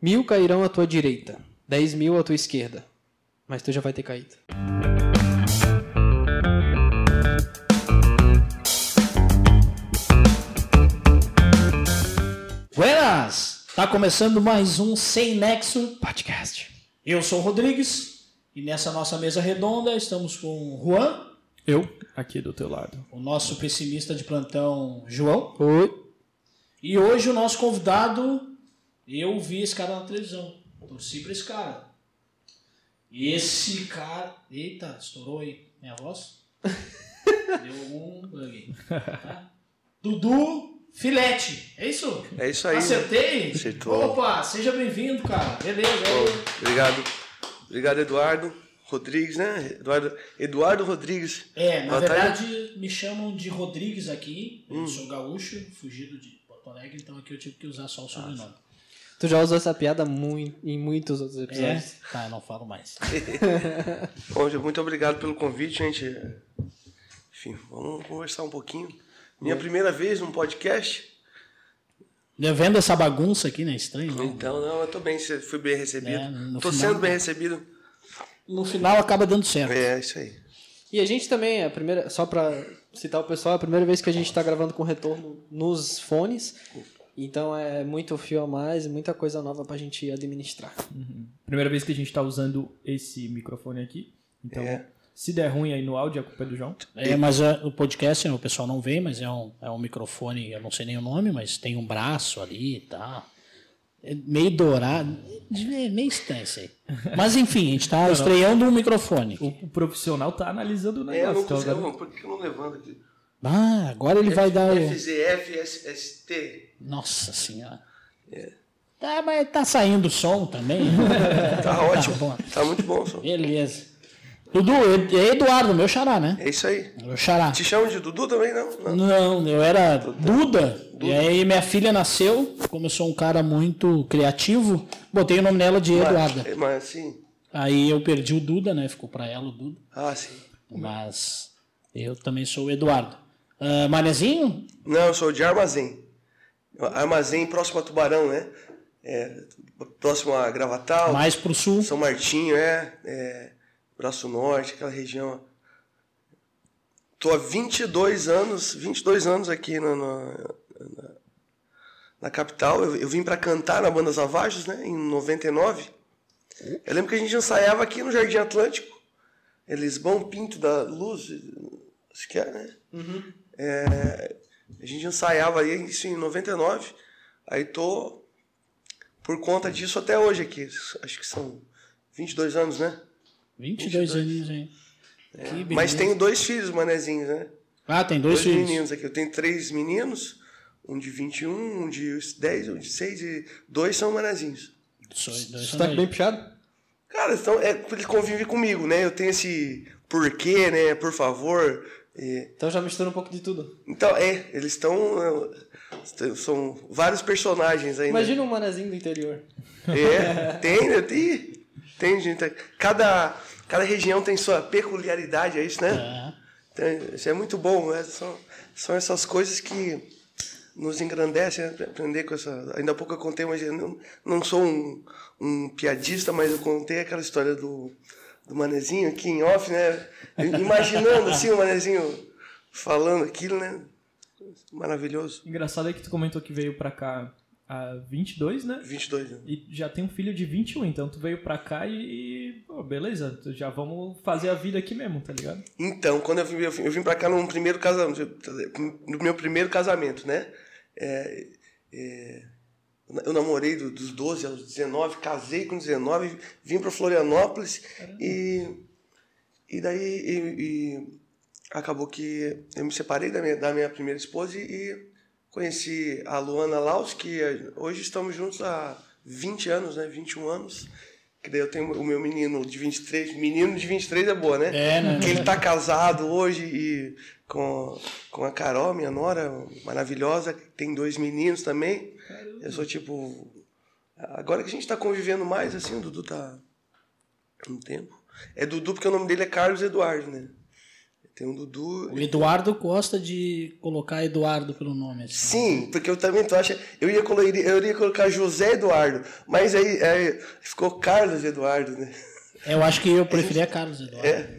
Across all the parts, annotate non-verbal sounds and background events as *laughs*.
Mil cairão à tua direita, dez mil à tua esquerda, mas tu já vai ter caído. Buenas! Tá começando mais um Sem Nexo. Podcast. Eu sou o Rodrigues e nessa nossa mesa redonda estamos com o Juan, Eu, aqui do teu lado. o nosso pessimista de plantão João, Oi. e hoje o nosso convidado, eu vi esse cara na televisão, torci pra esse cara. Esse cara. Eita, estourou aí minha voz? *laughs* Deu um bug. Tá? Dudu Filete, é isso? É isso aí. Acertei? Acertou. Opa, seja bem-vindo, cara. Beleza, aí. Obrigado. Obrigado, Eduardo Rodrigues, né? Eduardo, Eduardo Rodrigues. É, na verdade me chamam de Rodrigues aqui. Eu Hum. sou gaúcho, fugido de Porto Alegre, então aqui eu tive que usar só o sobrenome. Tu já usou essa piada mui- em muitos outros É? episódios. Tá, eu não falo mais. *laughs* Bom, muito obrigado pelo convite, gente. Enfim, vamos conversar um pouquinho. Minha primeira vez num podcast. Vendo essa bagunça aqui, né? Estranho, né? Então, não, eu tô bem, fui bem recebido. É, tô final- sendo bem recebido. No final acaba dando certo. É, isso aí. E a gente também, a primeira, só pra citar o pessoal, é a primeira vez que a gente tá gravando com retorno nos fones. Então é muito fio a mais e muita coisa nova pra gente administrar. Primeira vez que a gente tá usando esse microfone aqui. Então, É. se der ruim aí no áudio, a culpa é do João. É, mas é, o podcast, o pessoal não vê, mas é um, é um microfone, eu não sei nem o nome, mas tem um braço ali e tal. É meio dourado. É meio estranho isso aí. Mas enfim, a gente tá *laughs* estreando um microfone. O, o profissional tá analisando o É, eu não negócio. então consigo. agora- Por que eu não levanto aqui? Ah, agora ele vai dar o. FZF, Nossa senhora. Tá, mas tá saindo o som também. *laughs* Tá ótimo. bom. Tá muito bom, só. Beleza. Dudu, é Eduardo, meu xará, né? É isso aí. Meu xará. Te chamam de Dudu também, não? Não. Não, eu era Duda. E aí minha filha nasceu, como eu sou um cara muito criativo, botei o nome dela de Eduarda. Mas, mas assim. Aí eu perdi o Duda, né? Ficou pra ela o Duda. Ah, sim. Mas eu também sou o Eduardo. Ah, Manezinho? Não, eu sou de Armazém. Armazém próximo a Tubarão, né? É, próximo a Gravatal, Mais pro sul. São Martinho, é, é, Braço Norte, aquela região. Tô há 22 anos, 22 anos aqui na, na, na- na capital. Eu, eu vim para cantar na Banda Zavajos, né, em 99. Eu lembro que a gente ensaiava aqui no Jardim Atlântico. Elisbão Pinto da Luz, acho que é, né? É, a gente ensaiava aí isso em 99. Aí tô por conta disso até hoje aqui. Acho que são 22 anos, né? 22 anos, hein? Que Mas tenho dois filhos, manezinhos, né? Ah, tem dois, Dois filhos. meninos aqui. Eu tenho três meninos, um de 21, um de 10, um de 6 e dois são manezinhos. Você tá bem puxado? Cara, então, é, eles convivem comigo, né? Eu tenho esse porquê, né? Por favor. E- Então já mistura um pouco de tudo. Então, é, eles estão. é, São vários personagens aí, né? Imagina um manezinho do interior. É, tem, né? Tem, tem gente. Cada, cada região tem sua peculiaridade, é isso, né? É. Então, isso é muito bom, né? São, são essas coisas que nos engrandecem, né? aprender com essa. Ainda há pouco eu contei, mas eu não, não sou um, um piadista, mas eu contei aquela história do, do manezinho aqui em off, né? Imaginando assim o manezinho falando aquilo, né? Maravilhoso. Engraçado é que tu comentou que veio pra cá há 22, né? 22 anos. E já tem um filho de 21, então tu veio pra cá e, pô, beleza, já vamos fazer a vida aqui mesmo, tá ligado? Então, quando eu vim, eu vim, eu vim pra cá num primeiro casamento, no meu primeiro casamento, né? É, é, eu namorei do- dos 12 aos 19, casei com 19, vim pra Florianópolis e, e daí e- e acabou que eu me separei da minha, da minha primeira esposa e, conheci a Luana Laus, que eh, hoje estamos juntos há 20 anos, né? 21 anos. Que daí eu tenho o meu menino de 23. Menino de 23 é boa, né? É, né? Que ele tá casado hoje e com, com a Carol, minha nora, maravilhosa, tem dois meninos também. Eu sou tipo. Agora que a gente tá convivendo mais, assim, o Dudu tá. Um tempo. É Dudu porque o nome dele é Carlos Eduardo, né? Tem um Dudu. O Eduardo gosta de colocar Eduardo pelo nome. Assim. Sim, porque eu também tô achando. Eu ia, colo- eu ia colocar José Eduardo, mas aí, aí ficou Carlos Eduardo, né? Eu acho que eu *laughs* preferia Carlos Eduardo. É.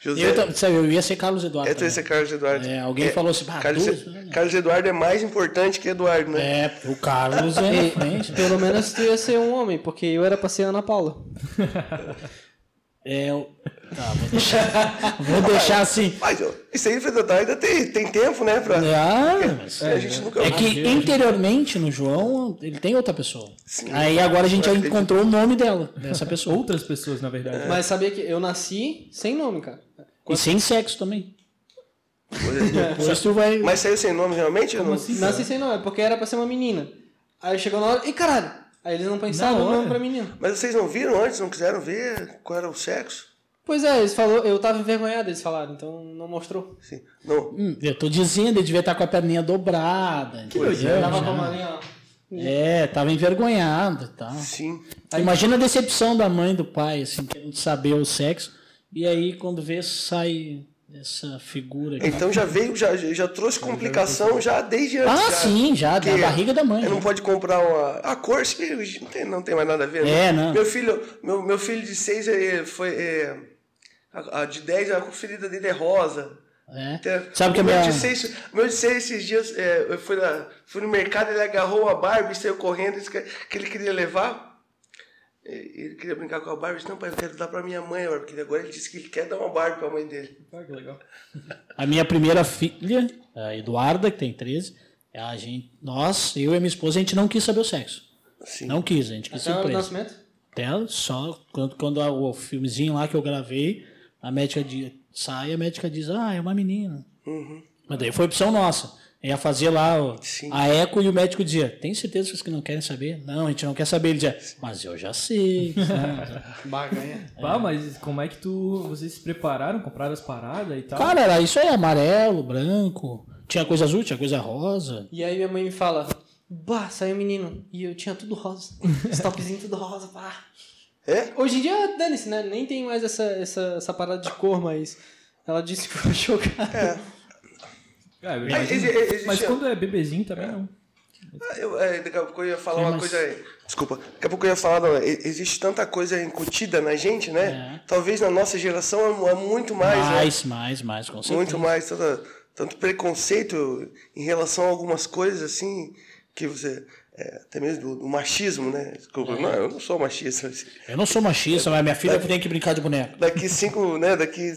José. Eu, sabe, eu ia ser Carlos Eduardo. Eu também. esse Carlos Eduardo. É, alguém falou assim, "Ah, Carlos, né?" Carlos Eduardo é mais importante que Eduardo, né? É, o Carlos é *laughs* frente. Pelo menos tu ia ser um homem, porque eu era pra ser Ana Paula. *laughs* É, eu... Tá, vou deixar, vou deixar assim. Mas ó, isso aí, Fredotão, ainda tem, tem tempo, né? Pra... Ah, mas a gente nunca. é que interiormente no João ele tem outra pessoa. Sim. Aí agora a gente já acredito. encontrou o nome dela, dessa pessoa. Outras pessoas, na verdade. Mas sabia que eu nasci sem nome, cara. E sem sexo também. É. *laughs* Depois tu vai. Mas saiu sem nome realmente? ou não? assim? Nasci sem nome, porque era pra ser uma menina. Aí chegou na hora, e caralho! Aí eles não pensaram no nome pra menina. Mas vocês não viram antes? Não quiseram ver qual era o sexo? Pois é, eles falou, eu tava envergonhado, eles falaram, então não mostrou. Sim. Não. Hum, eu tô dizendo, ele devia estar com a perninha dobrada. Pois entendeu? é. Tava Já- com a malinha, ó. É, tava envergonhado e tal. Sim. Imagina a decepção da mãe e do pai, assim, querendo saber o sexo. E aí, quando vê, sai essa figura aqui. Então já veio, já, já trouxe complicação já desde antes. Ah, já. sim, já, da barriga da mãe. Não né? pode comprar uma. A cor, não tem, não tem mais nada a ver. né? É, não. Meu filho, meu, meu filho de 6 foi. é, a, a de 10, a ferida dele é rosa. É. Tem- Sabe que a o meu minha. de 6, meu de seis esses dias, é, eu fui, na, fui no mercado, ele agarrou uma Barbie, saiu correndo, que ele queria levar. E- Ele queria brincar com a Barbie, disse, não, pai, eu quero dar pra minha mãe, agora", porque agora ele disse que ele quer dar uma Barbie pra mãe dele. *laughs* Ah, que legal. A minha primeira filha, a Eduarda, que tem 13, a gente, nós, eu e a minha esposa, a gente não quis saber o sexo. Assim. Não quis, a gente quis Até o surpresa. nascimento? Até só quando, quando a- o filmezinho lá que eu gravei, a médica diz, sai, a médica diz, ah, é uma menina. Uhum. Mas daí foi opção nossa. Ia fazer lá o- a eco e o médico dizia, tem certeza que vocês que não querem saber? Não, a gente não quer saber. Ele dizia, mas eu já sei. *laughs* Baganha. Ah, mas como é que tu. Vocês se prepararam, compraram as paradas e tal? Cara, era isso aí, amarelo, branco. Tinha coisa azul, tinha coisa rosa. E aí minha mãe me fala, bah, saiu menino. E eu tinha tudo rosa. *laughs* Stopzinho tudo rosa, pá. É? Hoje em dia, dane-se, né? Nem tem mais essa, essa, essa parada de cor, mas ela disse que foi chocada. *laughs* É. Eu Mas imagino. exi- existe- Mas quando é bebezinho também não. Ah, Eu, é, daqui a pouco eu ia falar Sim, uma mas- coisa aí. Desculpa. Daqui a pouco eu ia falar, não, existe tanta coisa incutida na gente, né? Talvez na nossa geração é, é muito mais, né? mais, mais, mais, com certeza. Muito mais, tanta, tanto preconceito em relação a algumas coisas assim, que você. É, até mesmo do, do machismo, né? Desculpa, não, eu não sou machista. Eu não sou machista, mas minha filha tem que brincar de boneco. Daqui cinco, né? Daqui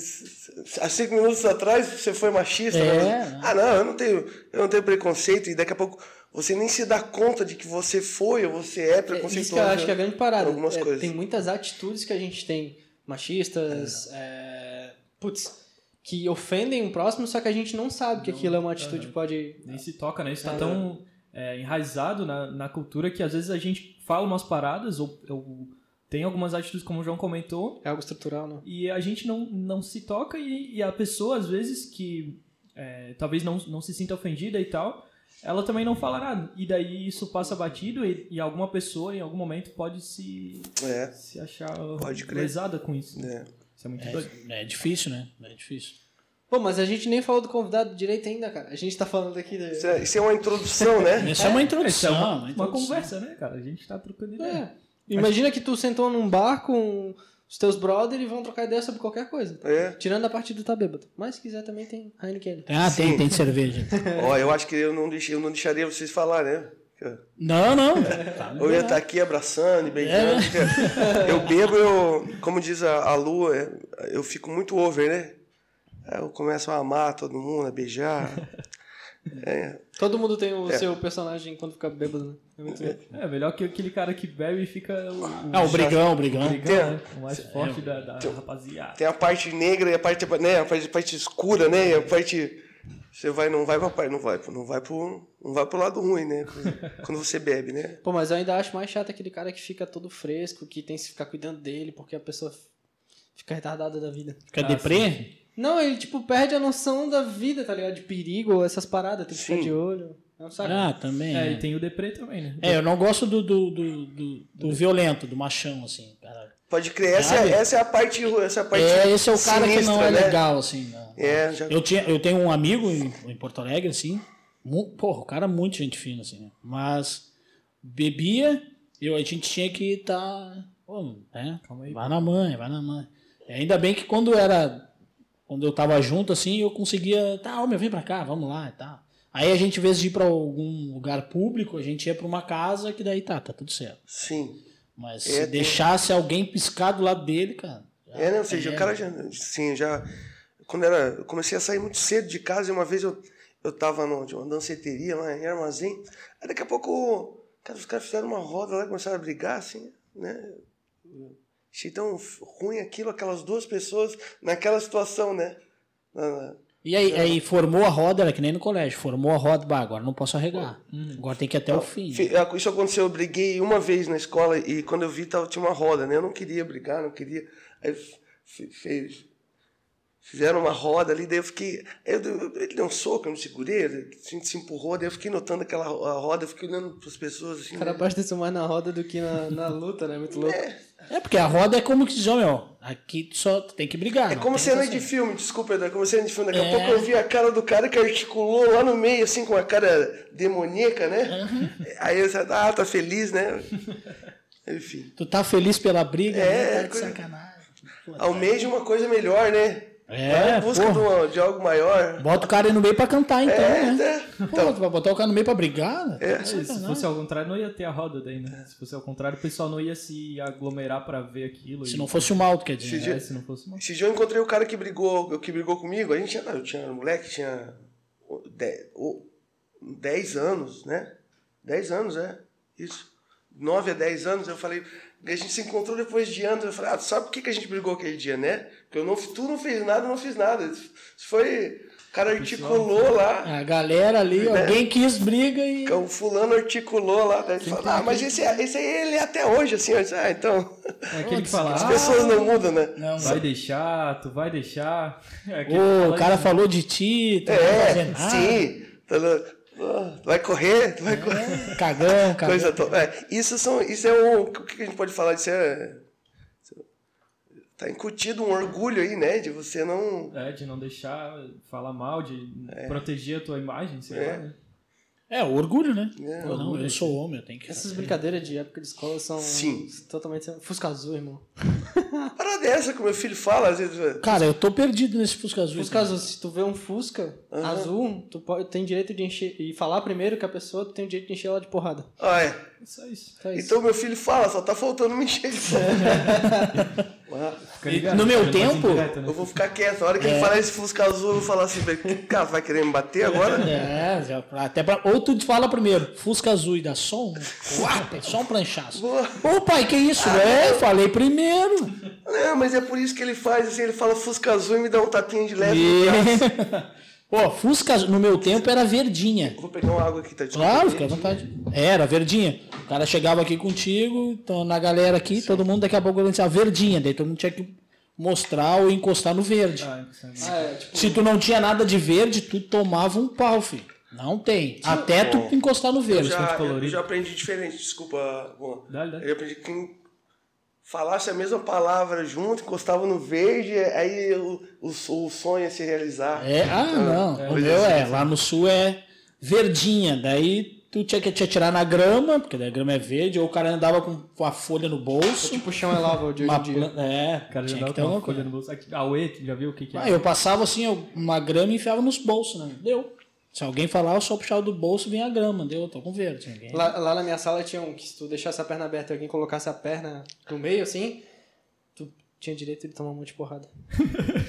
há cinco minutos atrás você foi machista. É. né? Ah, não, eu não tenho, eu não tenho preconceito e daqui a pouco você nem se dá conta de que você foi ou você é É preconceituoso. isso que eu acho que é a grande parada. Algumas É, coisas. Tem muitas atitudes que a gente tem machistas, é, putz, que ofendem o próximo, só que a gente não sabe que aquilo é uma atitude que pode. Nem se toca, né? Isso tá tão é, enraizado na, na cultura que às vezes a gente fala umas paradas ou, ou tem algumas atitudes, como o João comentou, É algo estrutural, né? e a gente não, não se toca e, e a pessoa, às vezes, que é, talvez não, não se sinta ofendida e tal, ela também não fala nada. E daí isso passa batido e, e alguma pessoa, em algum momento, pode se, É, se achar Pode crer. lesada com isso. é. Isso é muito doido. É, é difícil, né? É difícil. Pô, mas a gente nem falou do convidado direito ainda, cara. A gente tá falando aqui. De... Isso, é, isso é uma introdução, né? *laughs* Essa é, uma Isso é introdução. uma, uma uma introdução. conversa, né, cara? A gente tá trocando ideia. É. Imagina que tu sentou num bar com os teus brothers e vão trocar ideia sobre qualquer coisa. É. Tirando a parte do tá bêbado. Mas se quiser também tem Heineken. Ah, tem, tem cerveja. Ó, eu acho que eu não, deixei, eu não deixaria vocês falar, né? Não, não. Tá *laughs* Eu ia estar aqui abraçando e beijando. porque Eu bebo, eu, como diz a, a Lu, é, eu fico muito over, né? Aí Eu começo a amar todo mundo, a beijar. *laughs* É, Todo mundo tem o É. seu personagem quando fica bêbado, né? É. É, melhor que aquele cara que bebe e fica o, o Ah, o brigão, o brigão. brigão, né? o mais forte da, da rapaziada. tem a parte negra e a parte, né, a parte, a parte escura, né? E a parte. Você vai, não vai pra parte, não vai, não vai pro, não vai pro lado ruim, né? *laughs* Quando você bebe, né? Pô, mas eu ainda acho mais chato aquele cara que fica todo fresco, que tem que ficar cuidando dele, porque a pessoa fica retardada da vida. Fica Ah, deprê? Não, ele, tipo, perde a noção da vida, tá ligado? De perigo, essas paradas, tem que Sim. ficar de olho. É um saco. Ah, também. É, É, e tem o deprê também, né? É, eu não gosto do, do, do, do, do violento, do machão, assim. Cara. Pode crer, essa, é, essa é a parte. Essa é, a parte É, esse é o cara que não é né? legal, assim. né? É, já. Eu, tinha, eu tenho um amigo em, em Porto Alegre, assim. Porra, o cara é muito gente fina, assim. né? Mas bebia, eu, a gente tinha que estar. Tá, pô, né? Calma aí, vai na mãe, vai na mãe. Ainda bem que quando era. Quando eu tava junto, assim, eu conseguia. Tá, meu, vem pra cá, vamos lá e tal. Aí a gente, em vez de ir pra algum lugar público, a gente ia pra uma casa que daí tá, tá tudo certo. Sim. Mas É, se tem- deixasse alguém piscar do lado dele, cara. já É, né? Ou seja, é. o cara já. Sim, já. Quando era. Eu comecei a sair muito cedo de casa e uma vez eu, eu tava no, de uma danceteria lá em armazém. Aí daqui a pouco. Cara, os caras fizeram uma roda lá e começaram a brigar, assim, né? Achei tão ruim aquilo, aquelas duas pessoas naquela situação, né? Na- na- E aí, aí formou a roda, era que nem no colégio, formou a roda, bah, agora não posso arregar. Agora tem que ir até o fim. Fe- Isso aconteceu, eu briguei uma vez na escola e quando eu vi tava, tinha uma roda, né? Eu não queria brigar, não queria. Aí fe- fez, fizeram uma roda ali, daí eu fiquei. eu- eu- ele deu um soco, eu não segurei, a gente se empurrou, daí eu fiquei notando aquela roda, eu fiquei olhando para as pessoas assim. O cara né? presta mais na roda do que na, na luta, né? Muito louco. É, porque a roda é como que diz, ó, meu, aqui tu só tem que brigar. É como cena de filme, desculpa, Eduardo, como cena de filme. Daqui a É. pouco eu vi a cara do cara que articulou lá no meio, assim, com a cara demoníaca, né? Aí eu disse, ah, tá feliz, né? Enfim. Tu tá feliz pela briga, É, né? Tá de coisa- sacanagem. Almeja uma coisa melhor, né? É, busca uma- de algo maior. Bota o cara aí no meio pra cantar, então, É, né? né? Pô, Então, botar o cara no meio pra brigar? né? É. De Se fosse ao contrário, não ia ter a roda daí, né? Se fosse ao contrário, o pessoal não ia se aglomerar pra ver aquilo. Se e- não fosse o mal, quer dizer. Se né? É, se não fosse uma... Esse dia eu encontrei o cara que brigou, que brigou comigo. A gente tinha, eu tinha um moleque, tinha 10 anos, né? 10 anos, é. Isso. 9 a 10 anos, eu falei. A gente se encontrou depois de anos. Eu falei, ah, tu sabe por que, que a gente brigou aquele dia, né? Porque eu não, tu não fez nada, eu não fiz nada. Isso foi. O cara articulou lá. A galera ali, Né? alguém quis briga e. O fulano articulou lá. Daí ele falou, ah, mas esse, esse aí ele é até hoje, assim. Disse, ah, então. É aquele que fala, As ah, pessoas não mudam, né? Não, vai deixar, tu vai deixar. *laughs* É o cara isso. falou de ti, tu não vai fazer É, nada. sim. "Ah, Tu vai correr, tu vai correr. Cagão, cagão. Coisa to... é, isso são, isso é um, o que a gente pode falar disso é tá incutido um orgulho aí, né, de você não É, de não deixar falar mal, de proteger a tua imagem, sei É. lá, né? É, o orgulho, né? É, Pô, não, eu sou homem, eu tenho que. Essas brincadeiras de época de escola são Sim. totalmente. Fusca azul, irmão. *laughs* para dessa que o meu filho fala às vezes. Cara, eu tô perdido nesse Fusca Azul. Fusca azul, se tu vê um Fusca azul, tu pode, tem direito de encher. E falar primeiro que a pessoa tu tem o direito de encher ela de porrada. Ah, é. Só isso. Só isso. Então meu filho fala, só tá faltando me encher de porra. *laughs* Ligado, no meu tempo, indireto, né? Eu vou ficar quieto. A hora que ele falar esse Fusca azul, eu vou falar assim, cara, vai querer me bater agora? É, já, até pra, ou tu fala primeiro, Fusca Azul e dá som, uau, só um planchaço. Boa. Ô pai, que isso? é, falei primeiro. Não, mas é por isso que ele faz assim, ele fala Fusca azul e me dá um tapinha de leve no braço. *laughs* Pô, Fusca no meu tempo era verdinha. Eu Vou pegar uma água aqui, tá? Claro, fica à vontade. Era, verdinha. O cara chegava aqui contigo, então na galera aqui, todo mundo daqui a pouco dizia verdinha, daí todo mundo tinha que mostrar ou encostar no verde. Ah. Ah, é, tipo, Se tu não tinha nada de verde, tu tomava um pau, filho. Não tem. Até tu encostar no Eu verde. já, eu já aprendi diferente, desculpa, Juan. Dá, dá. Eu aprendi que falasse a mesma palavra junto, encostava no verde, aí o, o, o sonho ia se realizar. É, ah, não. o coisa meu é. Lá no sul é verdinha. Daí tu tinha que te atirar na grama, porque daí a grama é verde, ou o cara andava com, a folha no bolso. tipo o chão é lava de hoje em dia. É, O cara já tinha que ter com uma alguma folha coisa. no bolso. Aqui, a Uê, tu já viu o que, que é? Ah, eu passava assim, uma grama e enfiava nos bolsos, né? Deu. Se alguém falar, eu só puxava do bolso vinha a grama. Deu, tô com verde. Ninguém... Lá, lá na minha sala tinha um que se tu deixasse a perna aberta e alguém colocasse a perna no meio assim, tu tinha direito de tomar um monte de porrada. *laughs*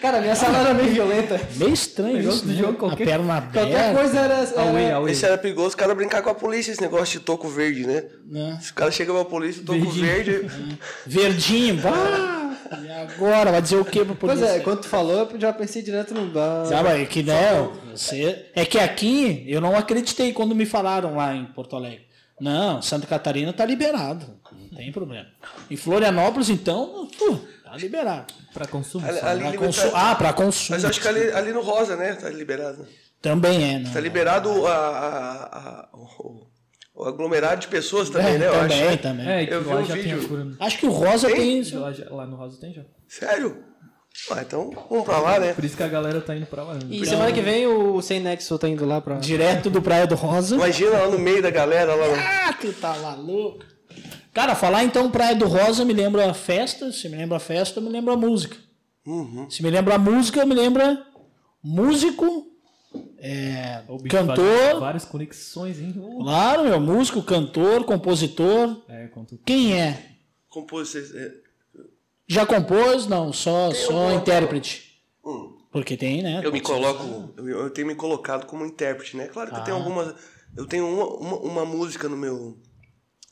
Cara, a minha sala era meio violenta. Meio estranho isso, né? jogo, qualquer- A perna Qualquer aberta. coisa era. Era- a Uê. Esse era perigoso, os caras brincar com a polícia, esse negócio de toco verde, né? Né? Se o cara chega pra polícia, toco *laughs* Verdinho. verde. Verdinho. Bah! E agora? Vai dizer o quê pra Pois polícia? é, quando tu falou, eu já pensei direto no bar. Sabe, é que né, você... É que aqui eu não acreditei quando me falaram lá em Porto Alegre. Não, Santa Catarina tá liberado. Não tem problema. Em Florianópolis, então, pô, tá liberado. Pra consumo. Ali- ali- né? Pra consu... Ah, pra consumo. Mas acho que ali, ali no Rosa, né? Tá liberado. Também é, né? Tá liberado a, a, a- o aglomerado de pessoas também, É, né? Eu também, acho. também. É, que Eu vi um já tem vídeo. a cura. Acho que o Rosa Tem? tem. Lá, lá no Rosa tem já. Sério? Ah, então vamos pra lá, né? Por isso que a galera tá indo pra lá. né? E semana que vem o Sem Nexo tá indo lá pra. Direto do Praia do Rosa. Imagina lá no meio da galera, lá. Ah, tu tá maluco. Cara, falar então Praia do Rosa me lembra a festa. Se me lembra a festa, me lembra a música. Uhum. Se me lembra a música, me lembra músico, é, cantor. Várias conexões, hein? Uh. Claro, meu, músico, cantor, compositor. É, conto. Quem é? Compôs... é, Já compôs? Não, só, só intérprete. hum. Porque tem, né? Eu me coloco, eu, eu tenho me colocado como intérprete, né? Claro que eu tenho Ah. algumas, eu tenho uma, uma, uma música no meu,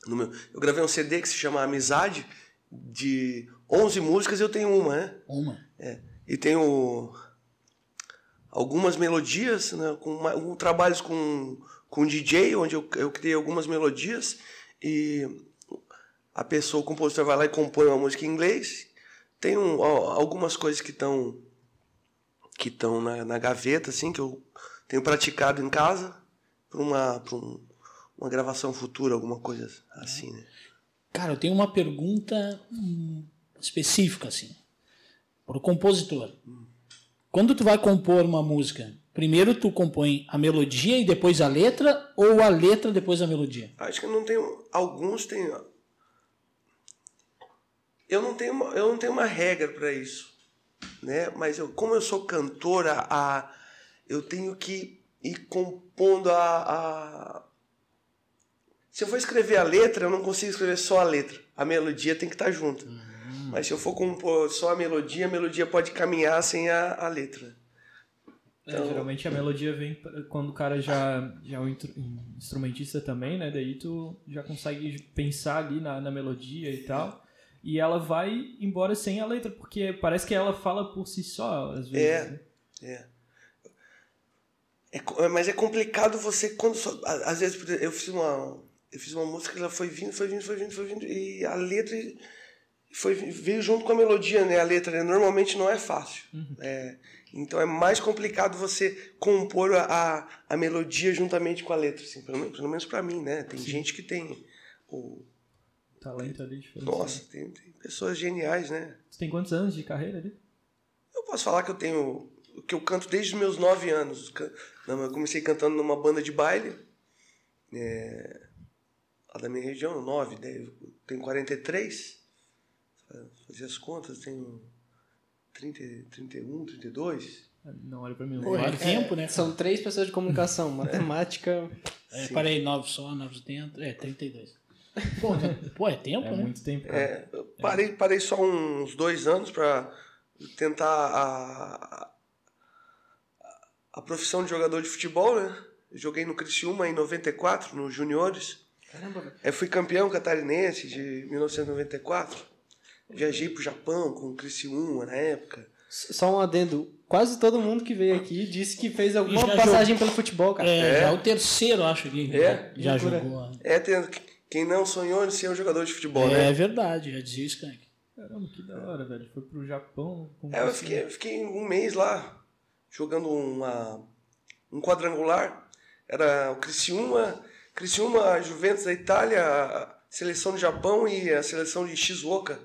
no meu, eu gravei um CD que se chama Amizade, de 11 músicas eu tenho uma, né? Uma. É. E tenho algumas melodias, né? Com, ma- com trabalhos com, com DJ, onde eu, eu criei algumas melodias e a pessoa, o compositor vai lá e compõe uma música em inglês. Tem um, ó, algumas coisas que estão que estão na, na gaveta, assim, que eu tenho praticado em casa para uma, pra um, uma gravação futura, alguma coisa assim, né? Cara, eu tenho uma pergunta hum, específica, assim. Para o compositor. Quando tu vai compor uma música, primeiro tu compõe a melodia e depois a letra, ou a letra depois a melodia? Acho que não tenho. Alguns têm. Eu não tenho uma, eu não tenho uma regra para isso, né? Mas eu, como eu sou cantora, a, eu tenho que ir compondo a, a. Se eu for escrever a letra, eu não consigo escrever só a letra. A melodia tem que estar junto. Mas se eu for compor só a melodia, a melodia pode caminhar sem a, a letra. É, geralmente a melodia vem quando o cara já, já é um um instrumentista também, né? Daí tu já consegue pensar ali na, na melodia e tal. E ela vai embora sem a letra, porque parece que ela fala por si só, às vezes. É. né? É. É co- mas é complicado você quando só- às vezes eu fiz uma eu fiz uma música que ela foi vindo, foi vindo, foi vindo, foi vindo e a letra foi veio junto com a melodia, né? A letra né? normalmente não é fácil. É, então é mais complicado você compor a, a, a melodia juntamente com a letra, assim, pelo menos, pelo menos para mim, né? Tem gente que tem o Talento ali diferente. nossa, tem, tem pessoas geniais, né? Tu tem quantos anos de carreira ali? Eu posso falar que eu tenho. que eu canto desde os meus nove anos. Não, Eu comecei cantando numa banda de baile. É, lá da minha região, nove, né? Eu tenho 43. Fazer as contas, tenho 30, 31, 32. Não, olha pra mim. Pô, é tempo, né? São três pessoas de comunicação, *laughs* matemática. É, parei, 9 só, 9 dentro. É, 32. *laughs* Pô? Pô é tempo, É né? muito tempo. É, eu parei, parei só uns dois anos para tentar a, a, a profissão de jogador de futebol, né? Joguei no Criciúma em 94, nos juniores. Caramba, velho. Eu fui campeão catarinense de 1994. Viajei pro Japão com o Criciúma na época. Só um adendo. Quase todo mundo que veio aqui disse que fez alguma já passagem pelo futebol, cara. É, já é o terceiro, acho que É? já jogou. né? É, tem, quem não sonhou em ser um jogador de futebol, É né? verdade, já dizia o Skank. Caramba, que da hora, velho. Foi pro Japão. com É, eu fiquei, eu fiquei um mês lá, jogando uma, um quadrangular. Era o Criciúma, Criciúma, a Juventus da Itália, a seleção do Japão e a seleção de Shizuoka.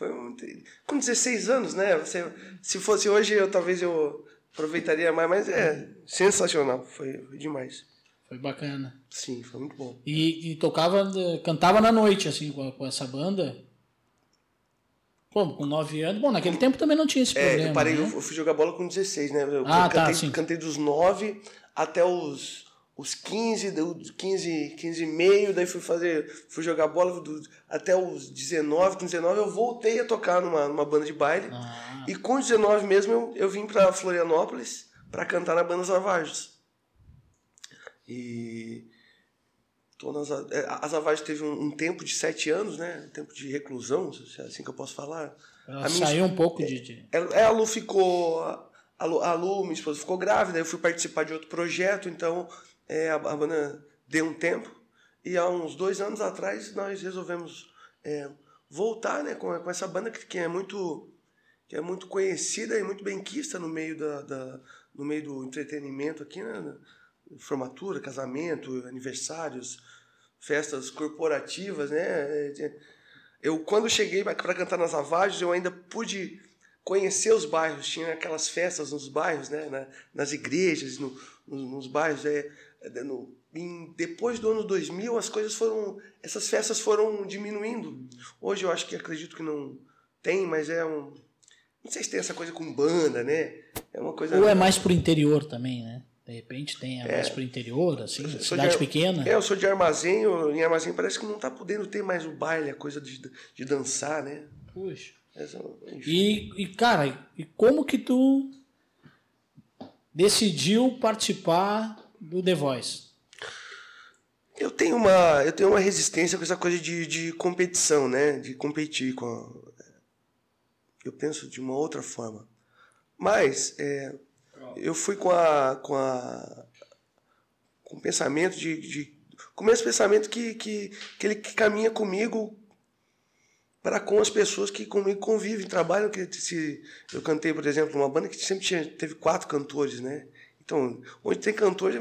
Foi. Com 16 anos, né? Você, se fosse hoje, eu talvez eu aproveitaria mais, mas é sensacional. Foi, foi demais. Foi bacana. Sim, foi muito bom. E, e tocava, cantava na noite, assim, com, com essa banda. Pô, com 9 anos. Bom, naquele tempo também não tinha esse É, problema. eu parei, né? eu fui jogar bola com 16, né? Eu Ah, tá, cantei, sim. cantei dos 9 até os, os 15, deu 15, 15 e meio, daí fui fazer, fui jogar bola do- até os 19, com 19 eu voltei a tocar numa, numa banda de baile. Ah, E com 19 mesmo eu, eu vim pra Florianópolis pra cantar na banda Zavajos. E todas as, é, a Zavajos teve um, um tempo de 7 anos, né? Um tempo de reclusão, se é assim que eu posso falar. ela saiu um pouco de. de- ela- é, a Lu ficou. A Lu, a Lu, minha esposa, ficou grávida, eu fui participar de outro projeto, então é, a, banda deu um tempo. E há uns dois anos atrás nós resolvemos é, voltar né, com, com essa banda que, que é muito que é muito conhecida e muito benquista no meio da, da- no meio do entretenimento aqui, né? formatura, casamento, aniversários, festas corporativas, né? Eu, quando cheguei para cantar nas Avagens, eu ainda pude conhecer os bairros. Tinha aquelas festas nos bairros, né? Na, nas igrejas, no, nos bairros. É, é, no, em, depois do ano 2000, as coisas foram. Essas festas foram diminuindo. Hoje eu acho que acredito que não tem, mas é um. Não sei se tem essa coisa com banda, né? É uma coisa. Ou é mais pro interior também, né? De repente tem é, mais pro interior, assim, cidade de, pequena. É, eu sou de armazém, eu, em armazém parece que não tá podendo ter mais o baile, a coisa de, de dançar, né? Puxa. e, e, cara, e como que tu decidiu participar do The Voice? Eu tenho uma, eu tenho uma resistência com essa coisa de, de competição, né? De competir com. A... Eu penso de uma outra forma. Mas é, eu fui com a com a com o pensamento de, de com o mesmo pensamento que, que, que ele que caminha comigo para com as pessoas que comigo convivem, trabalham. Que se eu cantei, por exemplo, uma banda que sempre tinha, teve quatro cantores, né? Então, onde tem cantor,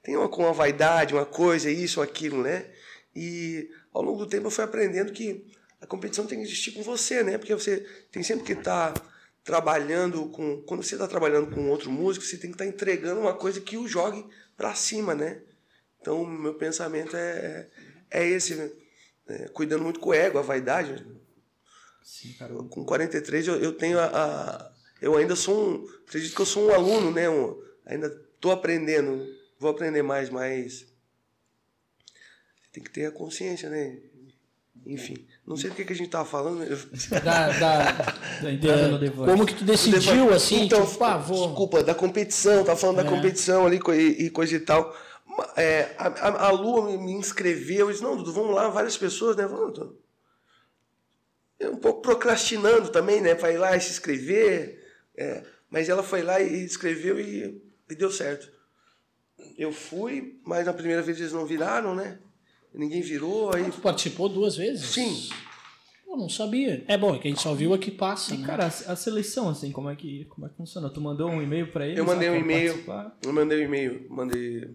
tem uma com uma vaidade, uma coisa, isso, aquilo, né? E ao longo do tempo eu fui aprendendo que a competição tem que existir com você, né? Porque você tem sempre que estar tá trabalhando com. Quando você está trabalhando com outro músico, você tem que estar tá entregando uma coisa que o jogue para cima, né? Então, meu pensamento é, é esse, né? é, cuidando muito com o ego, a vaidade. Sim, cara. Com 43 eu, eu tenho a, a, Eu ainda sou um. Acredito que eu sou um aluno, né? Um, ainda estou aprendendo, vou aprender mais, mas tem que ter a consciência, né? Enfim, não sei do que, que a gente estava falando. *laughs* Da, da, da, como que tu decidiu assim? Então, tipo, ah, vou... desculpa, da competição, tá falando é. da competição ali e, e coisa e tal. É, a, a, a Lua me inscreveu e disse, não, Dudu, vamos lá, várias pessoas, né? Vamos, um pouco procrastinando também, né? Para ir lá e se inscrever. É, mas ela foi lá e escreveu e e deu certo. Eu fui, mas na primeira vez eles não viraram, né? Ninguém virou. Aí... Tu participou duas vezes? Sim. Eu não sabia. É bom, é que a gente só viu aqui passa. E, né? cara, a seleção, assim, como é que, como é que funciona? Tu mandou um e-mail para eles? Eu mandei um e-mail. Eu mandei um e-mail. Mandei.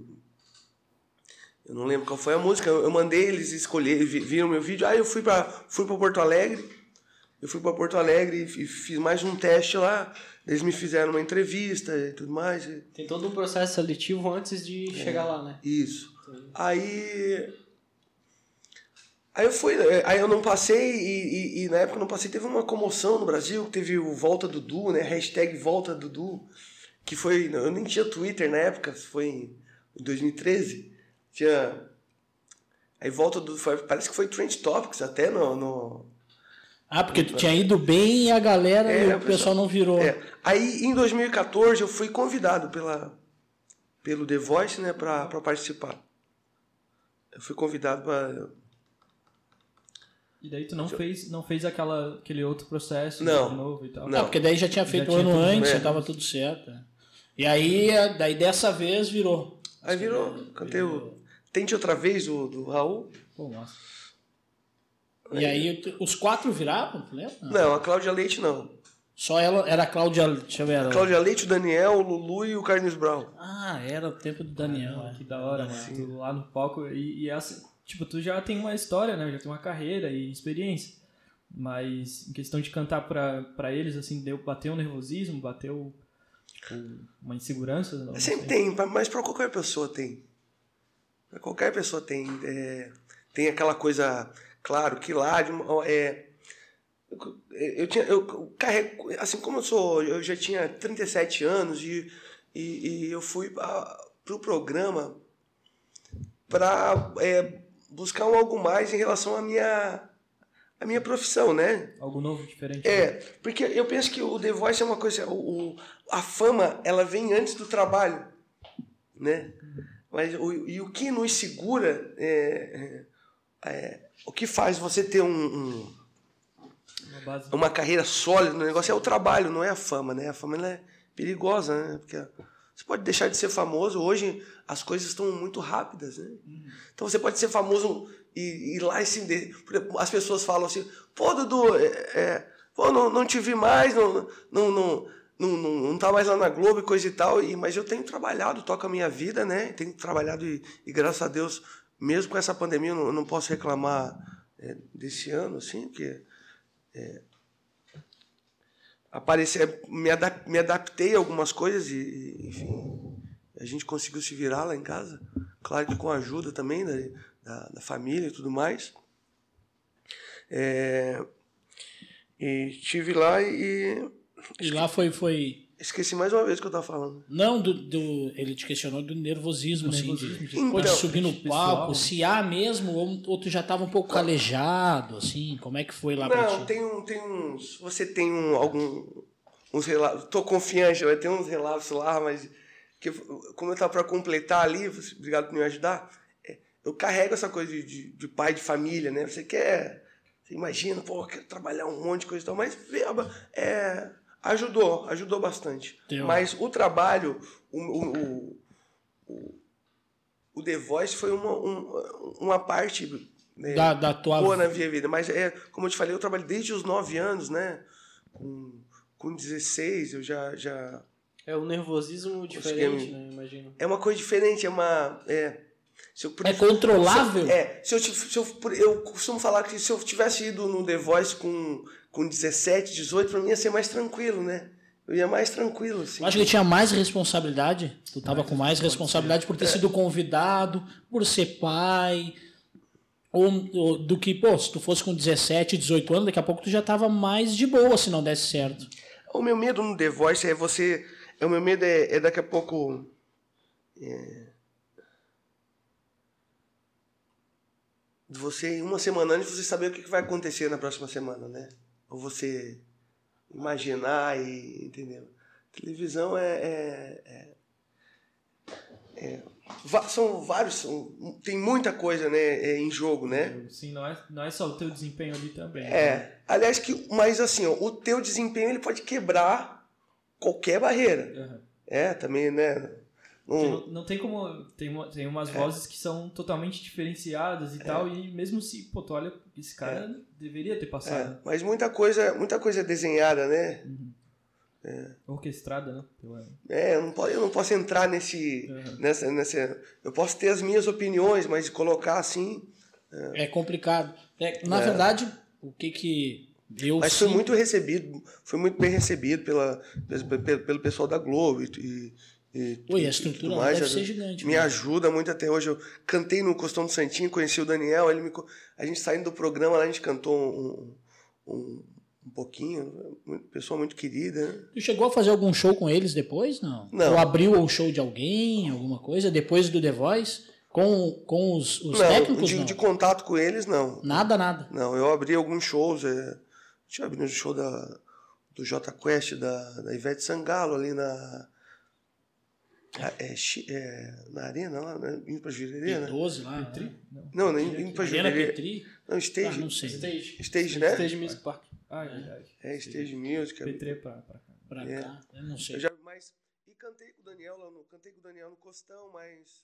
Eu não lembro qual foi a música. Eu mandei eles escolher, viram meu vídeo. Aí eu fui para fui para Porto Alegre. Eu fui para Porto Alegre e fiz mais um teste lá. Eles me fizeram uma entrevista e tudo mais. Tem todo um processo seletivo antes de é, chegar lá, né? Isso. Aí. Aí eu fui, é, aí eu não passei e, e, e, na época eu não passei, teve uma comoção no Brasil, teve o Volta Dudu, né? Hashtag Volta Dudu, que foi. Eu nem tinha Twitter na época, foi em 2013. Tinha. Aí Volta Dudu, foi, parece que foi Trend Topics até no, no ah, porque tu tinha ido bem e a galera, é, o pessoal não virou. É. Aí em 2014 eu fui convidado pela, pelo The Voice né, para participar. Eu fui convidado para. E daí tu não fez, não fez aquela, aquele outro processo não, novo e tal? Não, porque daí já tinha feito já um ano antes, já tava tudo certo. E aí, daí dessa vez virou. Aí virou. Cantei o. Tente outra vez o do Raul. Pô, massa. E aí os quatro viravam, lembra? Não, a Cláudia Leite não. Só ela, era a Cláudia, deixa eu ver. Ela... Cláudia Leite, o Daniel, o Lulu e o Carlos Brown. Ah, era o tempo do Daniel. Ah, é. Que da hora, mano. Tu lá no palco e, e essa, tipo, tu já tem uma história, né? Já tem uma carreira e experiência. Mas em questão de cantar pra, pra eles, assim, deu, bateu um nervosismo, bateu uma insegurança? Não Sempre tem, mas pra qualquer pessoa tem. Pra qualquer pessoa tem. É, tem aquela coisa Claro que lá é, eu tinha eu carrego assim como eu sou eu já tinha 37 anos e, e, e eu fui para o pro programa para é, buscar um algo mais em relação à minha a minha profissão, né? Algo novo, diferente. É, porque eu penso que o The Voice é uma coisa, o, o a fama ela vem antes do trabalho, né? Mas o, e o que nos segura é, é, o que faz você ter um, um uma, uma, carreira sólida no negócio é o trabalho, não é a fama, né? A fama é perigosa, né? Porque você pode deixar de ser famoso. Hoje as coisas estão muito rápidas, né? Uhum. Então você pode ser famoso e ir lá e se. As pessoas falam assim: pô, Dudu, é, é, pô, não, não te vi mais, não, não, não, não, não, não tá mais lá na Globo e coisa e tal, e, mas eu tenho trabalhado, toco a minha vida, né? Tenho trabalhado e, e graças a Deus, mesmo com essa pandemia, eu não, eu não posso reclamar é, desse ano, assim, porque é, aparecer, me, adap, me adaptei a algumas coisas e, enfim, a gente conseguiu se virar lá em casa. Claro que com a ajuda também da, da, da família e tudo mais. É, e estive lá e E lá foi. foi... esqueci mais uma vez o que eu estava falando. Não, do, do- ele te questionou do nervosismo, Do assim, nervosismo, de, de- Então, subir no pessoal. palco, se há mesmo, ou, ou tu já tava um pouco calejado, assim, como é que foi lá pra Não, ti? tem, um, tem uns. Você tem um, algum. Uns relatos. Tô confiante, vai ter uns relatos lá, mas. Que, como eu tava para completar ali, você- obrigado por me ajudar. é, eu carrego essa coisa de, de, de pai de família, né? Você quer. Você imagina, pô, eu quero trabalhar um monte de coisa e tal, mas verba, é, ajudou, ajudou bastante. Mas o trabalho, o, o, o, o- The Voice foi uma, um- uma parte né, Da, da tua boa na minha vida. Mas é, como eu te falei, eu trabalho desde os 9 anos, né? Com, com 16 eu já, já. É um nervosismo diferente, né? Imagino. É uma coisa diferente, é uma. É, se eu, É controlável? Se, é, se eu, se eu, eu costumo falar que se eu tivesse ido no The Voice com, com 17, 18, pra mim ia ser mais tranquilo, né? Eu ia mais tranquilo, assim. Eu acho que ele tinha mais responsabilidade. Tu tava com mais responsabilidade por ter sido convidado, por ser pai. Ou, ou do que, pô, se tu fosse com 17, 18 anos, daqui a pouco tu já tava mais de boa se não desse certo. O meu medo no The Voice é você. É, o meu medo é, é daqui a pouco. é, de você, uma semana antes, você saber o que vai acontecer na próxima semana, né? Ou você imaginar e. Entendeu? Televisão é. é, é- é- são vários. são- tem muita coisa né, é, em jogo, né? Sim, não é, não é só o teu desempenho ali também. É. Aliás, que, mas assim, ó, o teu desempenho ele pode quebrar qualquer barreira. Aham. É, também, né? Não, Não, tem como. Tem, uma- tem É. umas vozes que são totalmente diferenciadas e tal, e mesmo se, pô, tu olha, esse cara deveria ter é, passado. mas muita coisa, muita coisa é desenhada, né? Orquestrada, né? Pela- É, eu não posso, eu não posso entrar nesse, Uhum. nessa, nessa. Eu posso ter as minhas opiniões, mas colocar assim. É complicado. É, na verdade, o que que eu Mas foi muito recebido, foi muito bem recebido pela, pelo, pelo pessoal da Globo e, e, e Ui, a e estrutura lá mais, deve ser gigante. Me mesmo. ajuda muito até hoje. Eu cantei no Costão do Santinho, conheci o Daniel, ele me, a gente saindo do programa lá, a gente cantou um, um, um pouquinho, pessoa muito querida. né? Tu chegou a fazer algum show com eles depois? Não. Não. Ou abriu o show de alguém, alguma coisa, depois do The Voice? Com, com os, os não, técnicos? de, não? de contato com eles, não. Nada, nada. Não, eu abri alguns shows, é, tinha abrido o show da, do J Quest, da, da Ivete Sangalo ali na... É, é, na arena lá, né? indo pra Jurerê, né? P12 lá. Petri? né? Não. Não, indo pra Arena Jurerê. Petri? Não, Ah, stage. não sei. Stage. Stage, né? Stage Music Park. Ah, é verdade. É, Stage Music. P3 pra, pra cá. Pra É. cá, eu não sei. Eu já, mas, e cantei com o Daniel lá no, cantei com o Daniel no Costão, mas,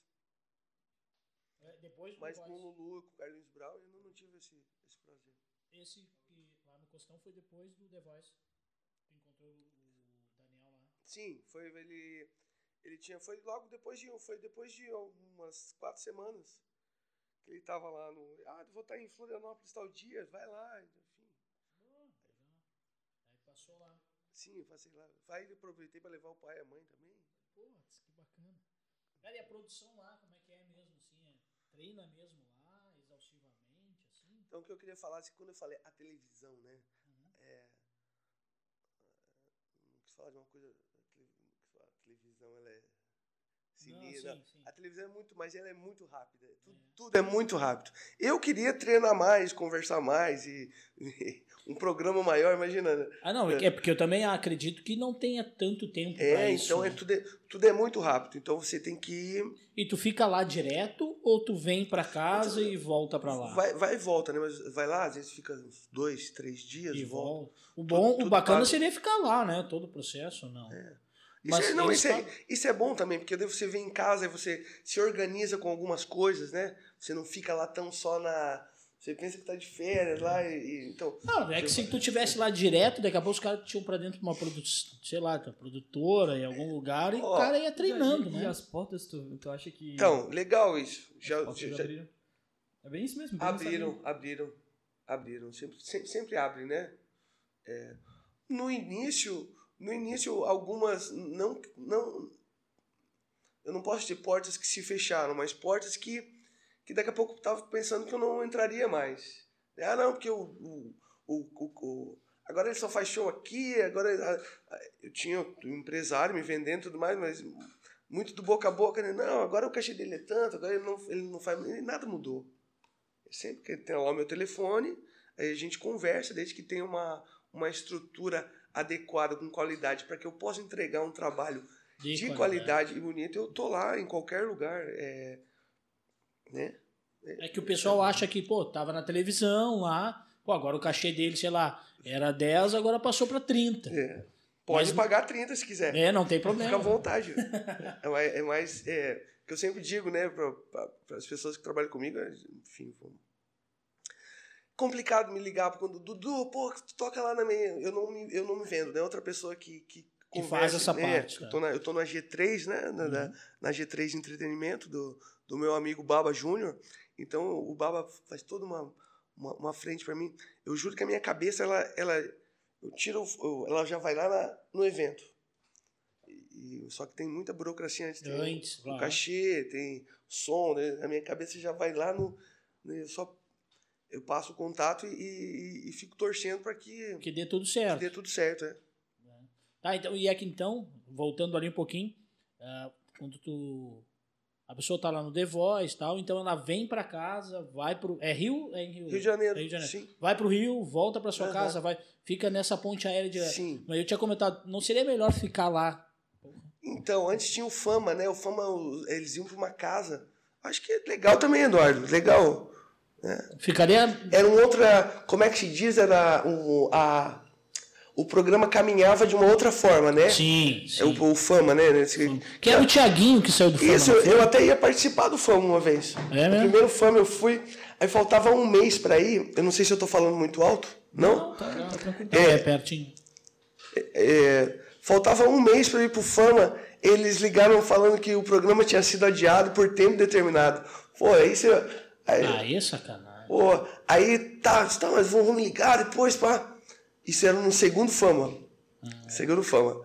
É, Depois do mas com o. Lulu e com o Carlinhos Brau eu não, não tive esse, esse prazer. Esse que lá no Costão foi depois do The Voice. Tu encontrou o Daniel lá. Sim, foi ele, ele tinha, foi logo depois de, foi depois de umas quatro semanas que ele tava lá no, ah, vou estar em Florianópolis tal dia, vai lá, enfim. Legal. Aí passou lá. Sim, eu passei lá. Vai, aproveitei para levar o pai e a mãe também. Putz, que bacana. Cara, e a produção lá, como é que é mesmo, assim? É, treina mesmo lá, exaustivamente, assim? Então, o que eu queria falar, assim, quando eu falei a televisão, né? Uhum. É, não quis falar de uma coisa. A, tele- não quis falar, a televisão, ela é. sinistra. sim, sim. A televisão é muito, mas ela é muito rápida. Tudo, É. tudo é muito rápido. Eu queria treinar mais, conversar mais e, *laughs* um programa maior, imagina. né? Ah, não, é porque eu também acredito que não tenha tanto tempo É, isso. então é né? tudo, é, tudo é muito rápido. Então você tem que ir. E tu fica lá direto ou tu vem pra casa e volta pra lá? Vai, vai e volta, né? Mas vai lá, às vezes fica uns dois, três dias, e volta. volta. O bom, tudo o bacana seria ficar lá, né? Todo o processo, não. Isso, Mas é, não, isso, é, isso é bom também, porque daí você vem em casa e você se organiza com algumas coisas, né? Você não fica lá tão só na. Você pensa que tá de férias lá e. e- então, Não, é que se tu tivesse lá direto, daqui a pouco os caras tinham pra dentro de uma produção, sei lá, uma produtora em algum lugar e Ó, o cara ia treinando, e, né? E as portas, tu, tu acha que. então legal isso. Já, já- já- abriram? É bem isso mesmo. abriram, abriram, abriram. Sempre, sempre, sempre abrem, né? É, no início, no início, algumas não, não. Eu não posso dizer portas que se fecharam, mas portas que, que daqui a pouco eu tava pensando que eu não entraria mais. Ah, não, porque o, o, o, o- agora ele só faz show aqui, agora ah, eu tinha um empresário me vendendo e tudo mais, mas muito do boca a boca, né? Não, agora o cachê dele é tanto, agora ele não, ele não faz. e Nada mudou. Sempre que tem lá o meu telefone, aí a gente conversa, desde que tenha uma, uma estrutura adequada, com qualidade, para que eu possa entregar um trabalho de, qualidade. e bonito, eu tô lá em qualquer lugar. É, né? É que o pessoal acha que, pô, tava na televisão lá, pô, agora o cachê dele, sei lá, era 10, agora passou pra 30. É. Pode Mas- pagar 30 se quiser. É, não tem Fica à problema. vontade. *laughs* é mais. É mais é, que eu sempre digo, né, para as pessoas que trabalham comigo, é, enfim. vamos- Complicado me ligar quando. Dudu, pô, tu toca lá na minha. Eu não me, eu não me vendo, né? Outra pessoa que. Que, Que conversa, faz essa né? parte, Eu tá. tô, na, eu tô na G3, né? Na, Uhum. na G3 de entretenimento do, do meu amigo Baba Júnior. Então o Baba faz toda uma, uma, uma frente para mim. Eu juro que a minha cabeça, ela. ela eu tiro. eu- ela já vai lá na- no evento. E, só que tem muita burocracia antes. Tem Antes, o claro. cachê, tem som, né? A minha cabeça já vai lá no. né, só. Eu passo o contato e, e- e fico torcendo para que, Que dê tudo que certo. dê tudo certo. É. Tá, então, e aqui então, voltando ali um pouquinho, ah, quando tu. A pessoa tá lá no The Voice tal, então ela vem pra casa, vai pro. É Rio? É em Rio, Rio de Janeiro, É Rio de Janeiro. sim. Vai pro Rio, volta pra sua Aham. casa, vai, fica nessa ponte aérea de. Sim. Mas eu tinha comentado, não seria melhor ficar lá? Então, antes tinha o Fama, né? O Fama, eles iam para uma casa. Acho que é legal também, Eduardo. Legal. Ficaria. Era um outra. Como é que se diz? Era o, a, o programa caminhava de uma outra forma, né? Sim, É sim. o, o Fama, né? Esse- Que era o Tiaguinho que saiu do Fama. Isso, não eu, eu até ia participar do Fama uma vez. É o mesmo? primeiro Fama eu fui, aí faltava um mês pra ir. Eu não sei se eu tô falando muito alto. Não? Tá, tá tranquilo. É, pertinho. É, faltava um mês pra eu ir pro Fama. Eles ligaram falando que o programa tinha sido adiado por tempo determinado. Pô, aí você. Aí, Aí é sacanagem. pô, aí tá, tá, mas vamos ligar depois, pá. Isso era no segundo Fama. Ah. Segundo Fama.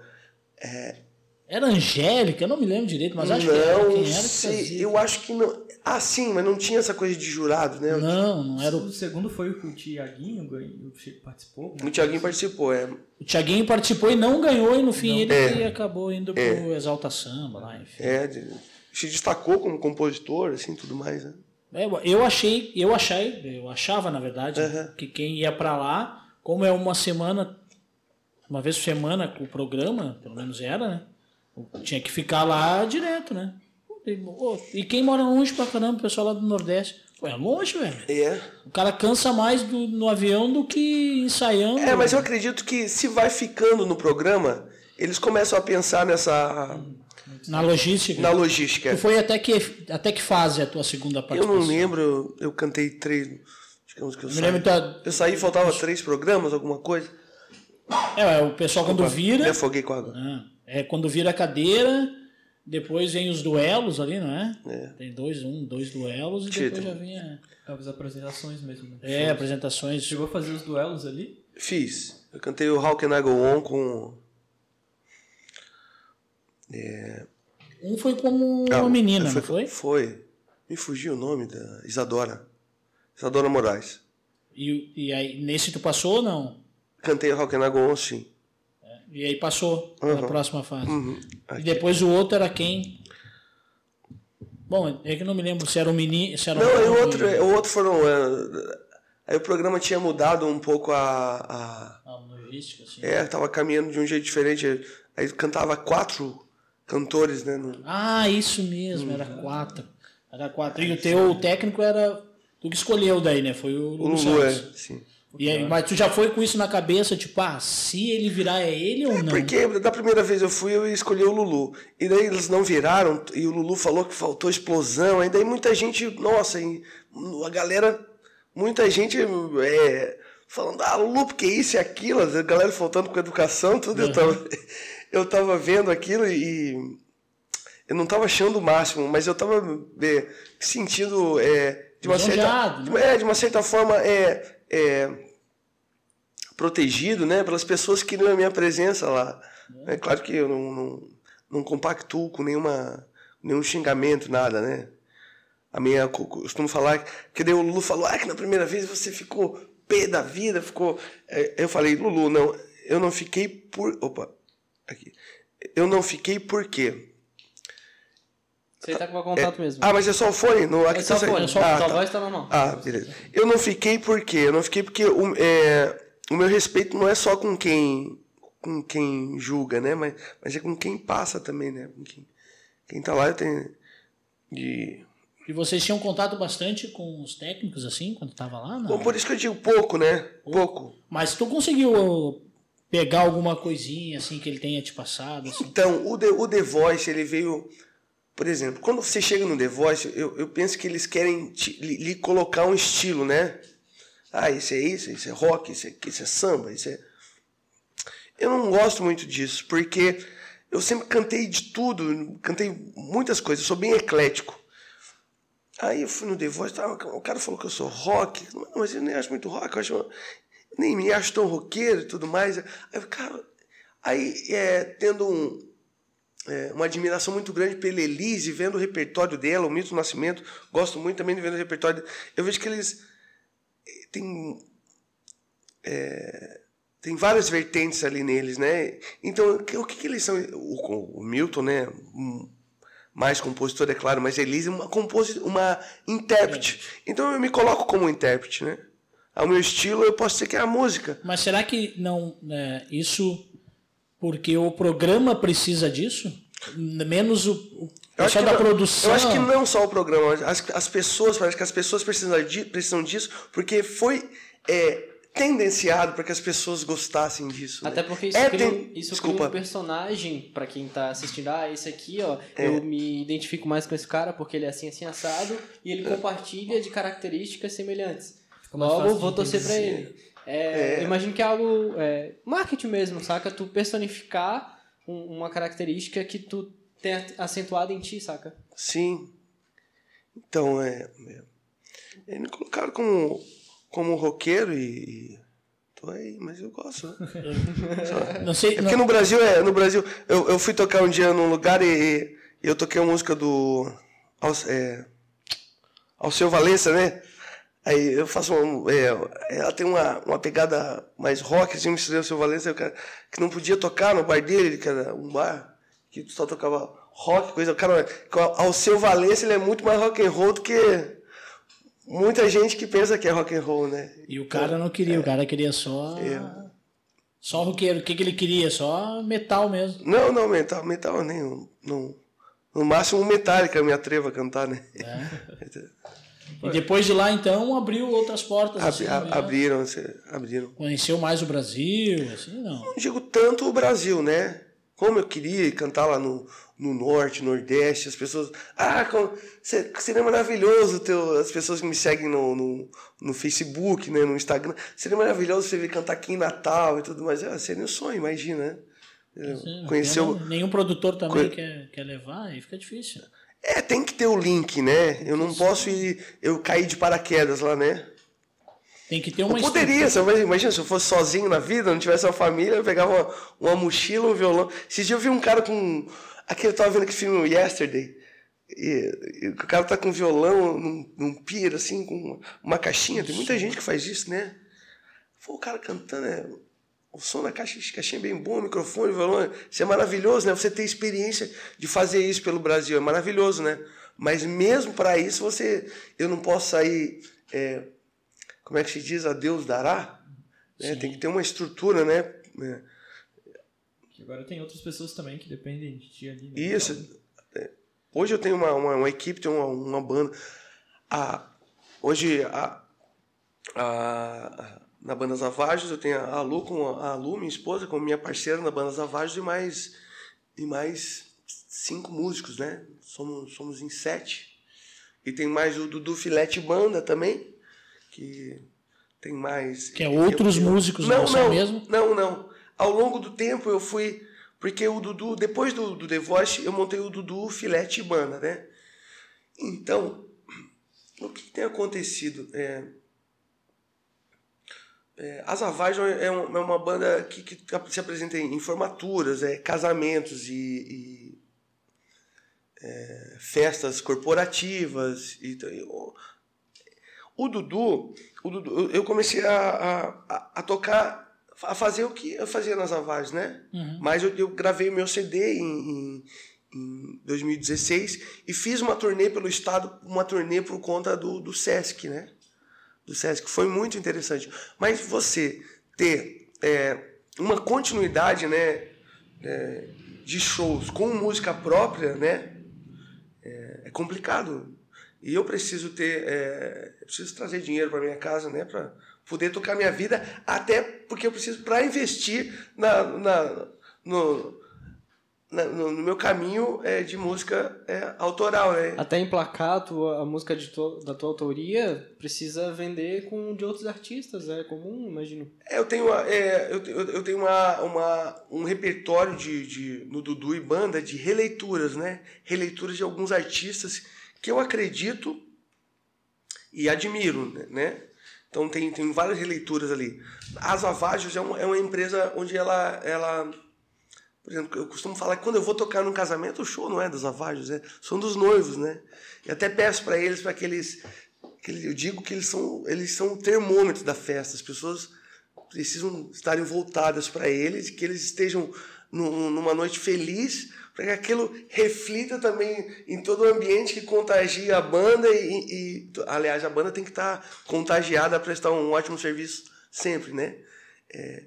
Era Angélica, eu não me lembro direito, mas acho que era. não Quem era que fazia? eu acho que não. Ah, sim, mas não tinha essa coisa de jurado, né? Não, não era o. O segundo foi o que o Tiaguinho ganhou- participou. O Thiaguinho participou, é. O Thiaguinho participou e não ganhou, e no fim ele É. que acabou indo pro Exalta Samba lá, enfim. É, se destacou como compositor, assim, tudo mais, né? É, eu achei, eu achei, eu achava, na verdade, Aham. que quem ia pra lá, como é uma semana, uma vez por semana com o programa, pelo menos era, né? Tinha que ficar lá direto, né? E, quem mora longe pra caramba, o pessoal lá do Nordeste. Pô, é longe, velho. É. O cara cansa mais do- no avião do que ensaiando. É, mas eu acredito que se vai ficando no programa, eles começam a pensar nessa. Na logística. na logística. Tu foi até que, até que fase a tua segunda Eu participação? não lembro, eu, eu cantei três. Acho que é eu Me saí. lembro Eu saí, faltava três programas, alguma coisa. É, o pessoal quando Me vira. afoguei com água. Ah, é quando vira a cadeira, depois vem os duelos ali, não é? É. Tem dois, um, dois duelos e Título. depois já vem a- As apresentações mesmo. Né? é, apresentações. Chegou a fazer os duelos ali? Fiz. Eu cantei o How Can I Go On com. Um foi como Ah, uma menina, não foi? Foi. Me fugiu o nome da Isadora. Isadora Moraes. E, e aí, nesse tu passou ou não? Cantei I Go On, sim. E aí passou para a Uhum. próxima fase. Uhum. E depois o outro era quem? Bom, é que eu não me lembro se era um menino. Se era um Não, e o outro, o outro foram. é, aí o programa tinha mudado um pouco a. a Ah, logística, assim. é, tava caminhando de um jeito diferente. Aí cantava quatro cantores, né? no- Ah, isso mesmo, era Uhum. quatro. Era quatro. E o teu técnico era. Tu que escolheu daí, né? Foi o O Lulu Lulu, é. Sim. E aí, mas tu já foi com isso na cabeça, tipo, ah, se ele virar é ele ou não? Porque da primeira vez eu fui, eu escolhi o Lulu. E daí eles não viraram, e o Lulu falou que faltou explosão. Aí daí muita gente, nossa, e a galera, muita gente é, falando, ah, Lulu, porque isso e aquilo, a galera faltando com educação, tudo. Eu, *laughs* tava, eu tava vendo aquilo e eu não tava achando o máximo, mas eu tava é, sentindo é, de, uma certa, Lisonjeado, é, de uma certa forma é, é, protegido né, pelas pessoas que queriam a minha presença lá. É claro que eu não, não, não compactuo com nenhuma, nenhum xingamento, nada, né? A minha, eu costumo falar, que daí o Lulu falou, ah, que na primeira vez você ficou pé da vida, ficou... É, Eu falei, Lulu, não, eu não fiquei por... Opa, aqui. Eu não fiquei por quê? Você tá com contato mesmo. Ah, mas é só o fone? No, aqui é só tá- fone, só, ah, tá. voz tá normal. Ah, beleza. Eu não fiquei por quê? Eu não fiquei porque o, é, o meu respeito não é só com quem com quem julga, né? Mas, mas é com quem passa também, né? Com quem, quem tá lá eu tenho de E vocês tinham contato bastante com os técnicos, assim, quando tava lá? Não? Bom, por isso que eu digo pouco, né? Pouco. Mas tu conseguiu pegar alguma coisinha, assim, que ele tenha te passado? Assim? Então, o The, o The Voice, ele veio. Por exemplo, quando você chega no The Voice, eu, eu penso que eles querem te- lhe, lhe colocar um estilo, né? Ah, isso é isso, isso é rock, isso é, isso é samba, isso é. Eu não gosto muito disso, porque eu sempre cantei de tudo, cantei muitas coisas, sou bem eclético. Aí eu fui no The Voice, tá, o cara falou que eu sou rock, mas eu nem acho muito rock, eu acho, nem me acho tão roqueiro e tudo mais. Aí, cara, aí é, tendo um, é, uma admiração muito grande pela Elise, vendo o repertório dela, o Milton Nascimento, gosto muito também de ver o repertório. Eu vejo que eles eh, têm, é, tem várias vertentes ali neles, né? Então, o que, que, eles são? O, o Milton, né? um- mais compositor, é claro, mas Elise é uma, uma intérprete. Então eu me coloco como intérprete, né? Ao meu estilo, eu posso dizer que é a música. Mas será que não é, isso porque o programa precisa disso? Menos o, o Eu acho pessoal que da não- produção. Eu acho que não só o programa, as, as pessoas, parece que as pessoas precisam, precisam disso, porque foi é, tendenciado para que as pessoas gostassem disso. né? Até porque isso, É, cria, um- tem- isso desculpa. cria um personagem pra quem tá assistindo. Ah, esse aqui, ó, É. eu me identifico mais com esse cara porque ele é assim, assim, assado. E ele compartilha de características semelhantes. Mais Logo, vou torcer pra entender. ele. É, eu Imagino que é algo... É, marketing mesmo, saca? Tu personificar um- uma característica que tu tem acentuado em ti, saca? Sim. Então, é. é eles me colocaram como, como roqueiro e. e tô aí, mas eu gosto. Né? *laughs* Não sei, É porque no Brasil, é, no Brasil eu, eu fui tocar um dia num lugar e, e eu toquei uma música do. É, Alceu Valença, né? Aí eu faço uma. é, ela tem uma, uma pegada mais rock, assim, misturei o Alceu Valença, eu, cara, que não podia tocar no bar dele, que era um bar que só tocava rock, coisa. Cara, o Alceu Valença ele é muito mais rock and roll do que muita gente que pensa que é rock and roll, né? E o cara não queria, o cara queria só. É. Só roqueiro. O que, que ele queria? Só metal mesmo. Não, não, metal, metal nem. Não, no máximo Metallica me atreva a cantar, né? *laughs* E depois de lá, então, abriu outras portas. Ab- assim, abriram, abriram. Conheceu mais o Brasil, assim, não. Não digo tanto o Brasil, né? Como eu queria cantar lá no, no norte, nordeste, as pessoas. Ah, como, seria maravilhoso teu, as pessoas que me seguem no, no, no Facebook, né, no Instagram. Seria maravilhoso você vir cantar aqui em Natal e tudo mais. Ah, seria um sonho, imagina, né? Sim, pena- Nenhum produtor também Conhe- quer, quer levar, aí fica difícil. É, tem que ter o link, né? Eu não posso ir. Eu cair de paraquedas lá, né? Tem que ter uma Eu poderia, eu- imagina se eu fosse sozinho na vida, não tivesse uma família, eu pegava uma, uma mochila, um violão. Esses dias eu vi um cara com. Aquele, eu tava vendo aquele filme Yesterday. E, e o cara tá com violão num, num pier, assim, com uma caixinha. Tem muita gente que faz isso, né? Pô, o cara cantando, é, o som da caixa, caixinha é bem bom, o microfone, o violão. Isso é maravilhoso, né? Você ter experiência de fazer isso pelo Brasil é maravilhoso, né? Mas mesmo para isso, você. Eu não posso sair. é, como é que se diz? A Deus dará? né? Tem que ter uma estrutura, né? É, Que agora tem outras pessoas também que dependem de ti ali. né? Isso. É, Hoje eu tenho uma, uma, uma equipe, tenho uma, uma banda. A, hoje, a, a, na Banda Zavajos, eu tenho a Lu, com a, a Lu, minha esposa, como minha parceira na Banda Zavajos, e mais, e mais cinco músicos, né? Somos, somos em sete. E tem mais o Dudu Filete Banda também, que tem mais. Que é outros eu- eu- músicos, não, não não, mesmo? Não, não. Ao longo do tempo eu fui. Porque o Dudu, depois do, do The Voice, eu montei o Dudu Filete Banda, né? Então, o que tem acontecido? É, é, a Zavagem é, um- é uma banda que, que se apresenta em, formaturas, é, casamentos e, e, é, festas corporativas. E, e o, o Dudu, o Dudu, eu- comecei a, a, a- tocar, a fazer o que eu fazia nas Zavagem, né? Mas eu, eu gravei o meu CD em, em, em 2016 e fiz uma turnê pelo estado, uma turnê por conta do, do Sesc, né? Do Sesc, foi muito interessante. Mas você ter é, uma continuidade né, é, de shows com música própria né, é, é complicado. E eu preciso ter, é, preciso trazer dinheiro para minha casa, né, para poder tocar minha vida, até porque eu preciso para investir na, na, no, no, meu caminho é, de música é, autoral, né? Até emplacar a, tua, a música tua- da tua autoria, precisa vender com de outros artistas, é comum, imagino. É, eu tenho, uma- é, eu eu tenho uma, uma, um repertório de, de, no Dudu e Banda de releituras, né? Releituras de alguns artistas que eu acredito e admiro, né? Então tem, tem várias releituras ali. A Zavajos é uma, é uma empresa onde ela, ela... Por exemplo, eu costumo falar que quando eu vou tocar num casamento, o show não é dos Zavajos, é, são dos noivos, né? E até peço para eles, para que eles... Que eu digo que eles são, eles são o termômetro da festa. As pessoas precisam estarem voltadas para eles, que eles estejam num- numa noite feliz, para que aquilo reflita também em todo o ambiente que contagia a banda e, e- aliás, a banda tem que estar contagiada a prestar um ótimo serviço sempre, né? É,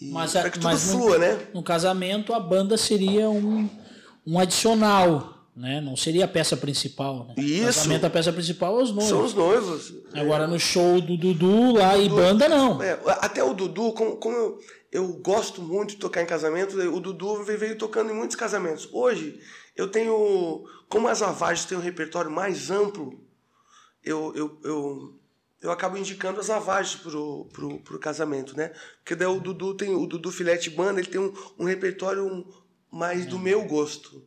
Mas, para que tudo mas no- flua, né? No casamento, a banda seria um, um adicional, né? Não seria a peça principal, né? Isso. No casamento, a peça principal é os noivos. São os noivos. Agora, no show do Dudu lá e banda, não. É, até o Dudu, como, como eu, eu gosto muito de tocar em casamento, o Dudu veio tocando em muitos casamentos. Hoje, eu tenho. Como as Avagens têm um repertório mais amplo, eu, eu, eu, eu acabo indicando as Avagens pro, pro, pro casamento, né? Porque daí o Dudu tem o Dudu Filete Banda, ele tem um, um repertório mais do meu gosto.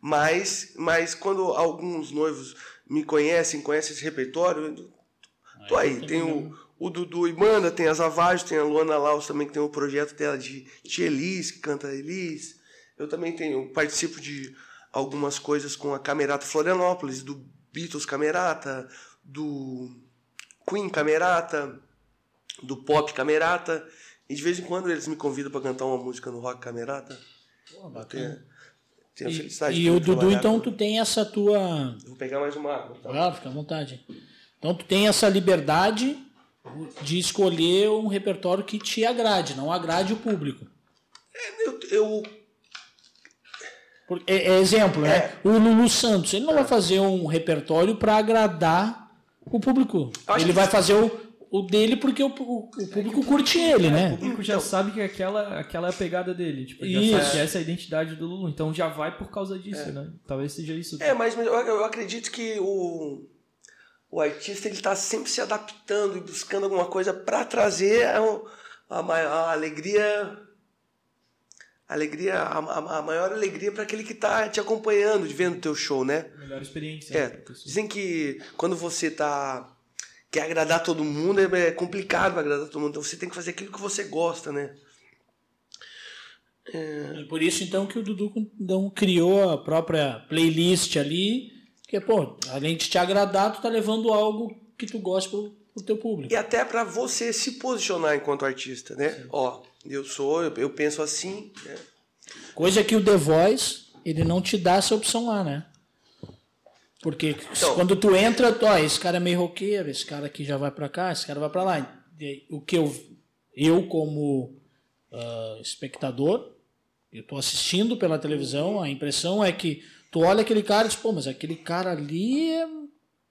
Mas, mas quando alguns noivos me conhecem, conhecem esse repertório, tô aí. Tem o, o Dudu e Banda, tem as Avagens, tem a Luana Laus também, que tem o projeto dela de, de Elis, que canta Elis. Eu também tenho, participo de algumas coisas com a Camerata Florianópolis, do Beatles Camerata, do Queen Camerata, do Pop Camerata. E de vez em quando eles me convidam para cantar uma música no Rock Camerata. Eu tenho, tenho a E, felicidade e o Dudu, então, com- tu tem essa tua. Eu Vou pegar mais uma água. tá? Claro, fica à vontade. Então, tu tem essa liberdade de escolher um repertório que te agrade, não agrade o público. Eu, eu Por- É, é exemplo, né? O Lulu Santos, ele não vai fazer um repertório para agradar o público. Ele que- vai fazer o, o dele porque o, o- o público curte ele, O né? público já sabe que aquela, aquela é a pegada dele. Tipo, já Isso. sabe que essa é a identidade do Lulu. Então já vai por causa disso, né? Talvez seja isso. É, mas eu, eu acredito que o, o artista ele está sempre se adaptando e buscando alguma coisa para trazer a, a, a alegria, alegria, a, a- a maior alegria para aquele que está te acompanhando, de vendo o teu show, né? Melhor experiência. É, né, dizem que quando você tá quer agradar todo mundo é é complicado agradar todo mundo, então você tem que fazer aquilo que você gosta, né? É por isso, então, que o Dudu então, criou a própria playlist ali, que, pô, além de te agradar, tu tá levando algo que tu gosta pro, pro teu público. E até para você se posicionar enquanto artista, né? Ó, eu sou, eu, eu penso assim, né? Coisa que o The Voice, ele não te dá essa opção lá, né? Porque Então- quando tu entra, tu, ó, esse cara é meio roqueiro, esse cara aqui já vai pra cá, esse cara vai pra lá. O que eu, eu como ah, espectador, eu tô assistindo pela televisão, a impressão é que tu olha aquele cara e diz, pô, mas aquele cara ali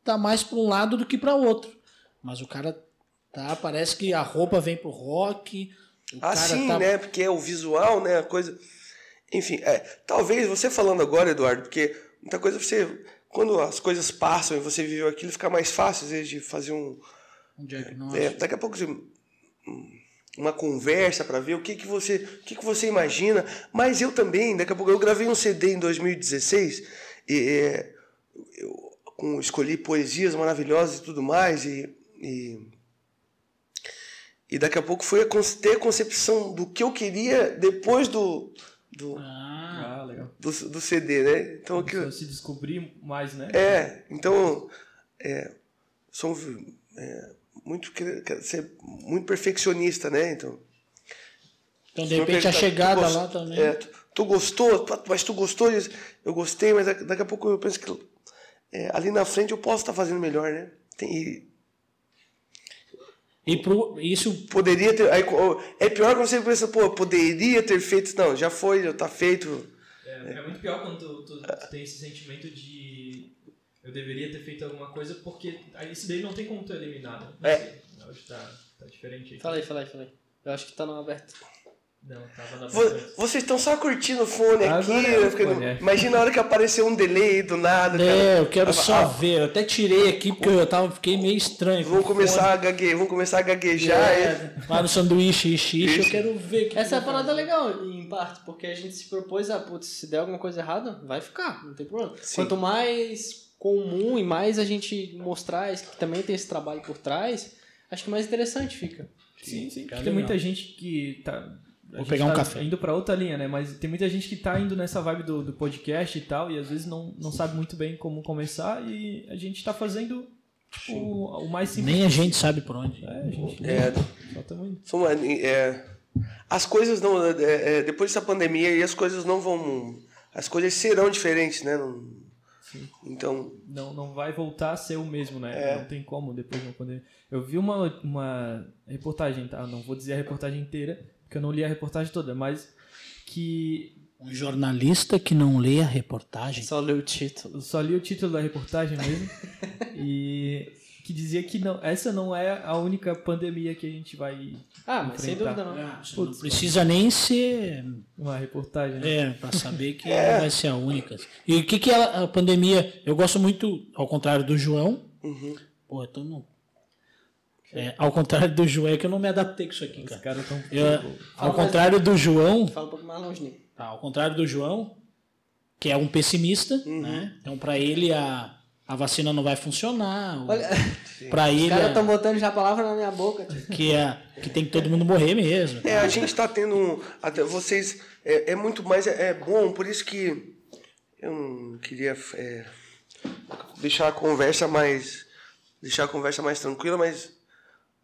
tá mais pra um lado do que pra outro. Mas o cara tá, parece que a roupa vem pro rock. O Assim, tá né? Porque é o visual, né? A coisa. Enfim, é, talvez você falando agora, Eduardo, porque muita coisa você. Quando as coisas passam e você viveu aquilo, fica mais fácil, às vezes, de fazer um, Um diagnóstico. É, daqui a pouco uma conversa para ver o que, que você o que, que você imagina. Mas eu também, daqui a pouco eu gravei um CD em 2016 e é, eu com, escolhi poesias maravilhosas e tudo mais e, e e daqui a pouco foi a con- ter a concepção do que eu queria depois do do, Ah, Ah, legal. do, do CD, né? Então que Pra se descobrir mais, né? é, então é, sou é, muito ser muito perfeccionista, né? Então então de repente a chegada gost- lá também. É, tu, tu gostou, mas tu gostou disso? Eu gostei, mas daqui daqui a pouco eu penso que é, ali na frente eu posso estar fazendo melhor, né? Tem, e pro, isso poderia ter. aí, é pior quando você pensa, pô, poderia ter feito. Não, já foi, já tá feito. É, é muito pior quando tu, tu- tu tem esse sentimento de eu deveria ter feito alguma coisa, porque aí isso daí não tem como tu eliminar. né? Não É. sei, Hoje tá, tá diferente aí. Fala aí, fala aí, fala aí. Eu acho que tá no aberto. Não, tava na. Vocês estão só curtindo o fone Agora aqui. é fiquei- fone, é. Imagina a hora que apareceu um delay do nada, cara. É, eu quero só Ah, ver. Eu até tirei aqui porque eu tava, fiquei meio estranho. O começar a gaguejar, vão começar a gaguejar. é. É, lá no sanduíche e xixi, eu quero ver. que Essa é a parada legal, em parte, porque a gente se propôs a, putz, se der alguma coisa errada, vai ficar, não tem problema. Sim. Quanto mais comum e mais a gente mostrar que também tem esse trabalho por trás, acho que mais interessante fica. Sim, sim. Cara, tem muita gente que tá. Vou gente pegar um tá café. Indo pra outra linha, né? Mas tem muita gente que tá indo nessa vibe do, do podcast e tal, e às vezes não, não sabe muito bem como começar, e a gente tá fazendo tipo, o mais simples. Nem a gente sabe por onde. É, a gente. É, Só é, as coisas não. é, é, depois dessa pandemia aí, as coisas não vão. As coisas serão diferentes, né? Não- então, Não, não vai voltar a ser o mesmo, né? É. Não tem como depois não poder. Eu vi uma, uma reportagem, tá? Não vou dizer a reportagem inteira, porque eu não li a reportagem toda, mas que Um jornalista que não lê a reportagem. Só ler o título. Só li o título da reportagem mesmo. *laughs* e que dizia que não, essa não é a única pandemia que a gente vai. Ah, mas sem dúvida não. Ah, você não precisa nem ser Uma reportagem. né? É, pra saber que não vai ser a única. E o que que ela, a pandemia... Eu gosto muito, ao contrário do João... Pô, eu tô no... É, ao contrário do João, é que eu não me adaptei com isso aqui, Os cara. caras estão. Eu- ao mais- contrário do João... Fala um pouco mais longe, Nico. tá, ao contrário do João, que é um pessimista, né? Então, pra ele, a, a vacina não vai funcionar. Olha, *laughs* Pra os ele, caras a- estão botando já a palavra na minha boca. que, é, que tem que todo mundo morrer mesmo. é, a gente está tendo um. Até vocês. É, é muito mais. É, é bom, por isso que eu não queria é, deixar a conversa mais. Deixar a conversa mais tranquila, mas.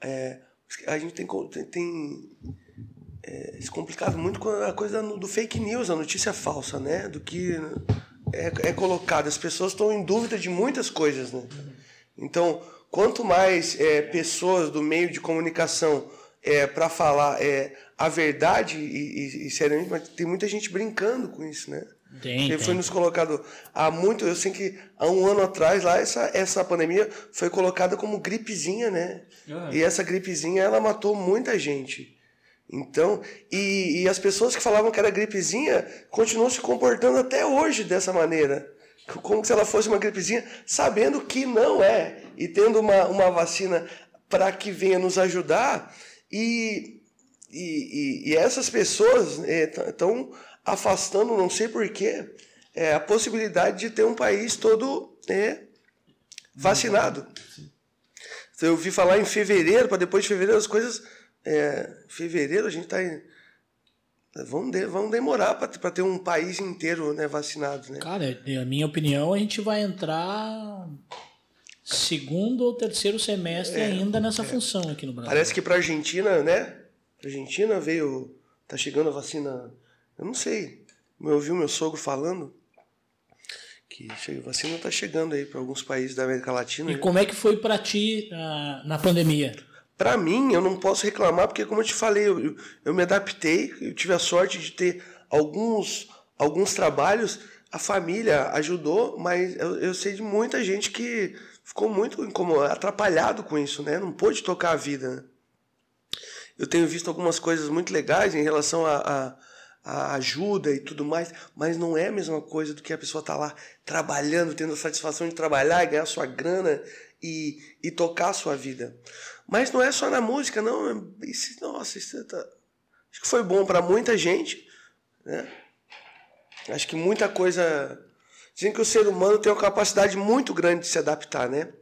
É, a gente tem, tem, é, se complicado muito com a coisa do do fake news, a notícia falsa, né? Do que é, é colocado. As pessoas estão em dúvida de muitas coisas, né? Então, quanto mais é, pessoas do meio de comunicação é, para falar é, a verdade e, e, e seriamente, mas tem muita gente brincando com isso, né? Tem, tem. foi nos colocado há muito, eu sei que há um ano atrás lá essa essa pandemia foi colocada como gripezinha, né? Ah. E essa gripezinha ela matou muita gente. Então, e, e as pessoas que falavam que era gripezinha continuam se comportando até hoje dessa maneira. Como se ela fosse uma gripezinha, sabendo que não é. E tendo uma, uma vacina para que venha nos ajudar. E, e, e, e essas pessoas estão afastando, não sei porquê, é, a possibilidade de ter um país todo é, vacinado. Então, eu vi falar em fevereiro, para depois de fevereiro as coisas. É, fevereiro a gente está em. Vamos, de, vamos demorar para ter um país inteiro né, vacinado. Né? Cara, na minha opinião, a gente vai entrar segundo ou terceiro semestre ainda nessa função aqui no Brasil. Parece que para Argentina, né? Argentina veio. Tá chegando a vacina. Eu não sei. Eu ouvi o meu sogro falando que a vacina tá chegando aí para alguns países da América Latina. E como é que foi pra ti ah, na pandemia? Para mim, eu não posso reclamar, porque, como eu te falei, eu, eu- me adaptei, eu tive a sorte de ter alguns, alguns trabalhos, a família ajudou, mas eu, eu sei de muita gente que ficou muito como atrapalhado com isso, né? Não pôde tocar a vida. né? Eu tenho visto algumas coisas muito legais em relação a, a, a ajuda e tudo mais, mas não é a mesma coisa do que a pessoa estar lá trabalhando, tendo a satisfação de trabalhar e ganhar sua grana e, e tocar a sua vida. Mas não é só na música, não. Isso, nossa, isso tá... acho que foi bom para muita gente, né? Acho que muita coisa. Dizem que o ser humano tem uma capacidade muito grande de se adaptar, né?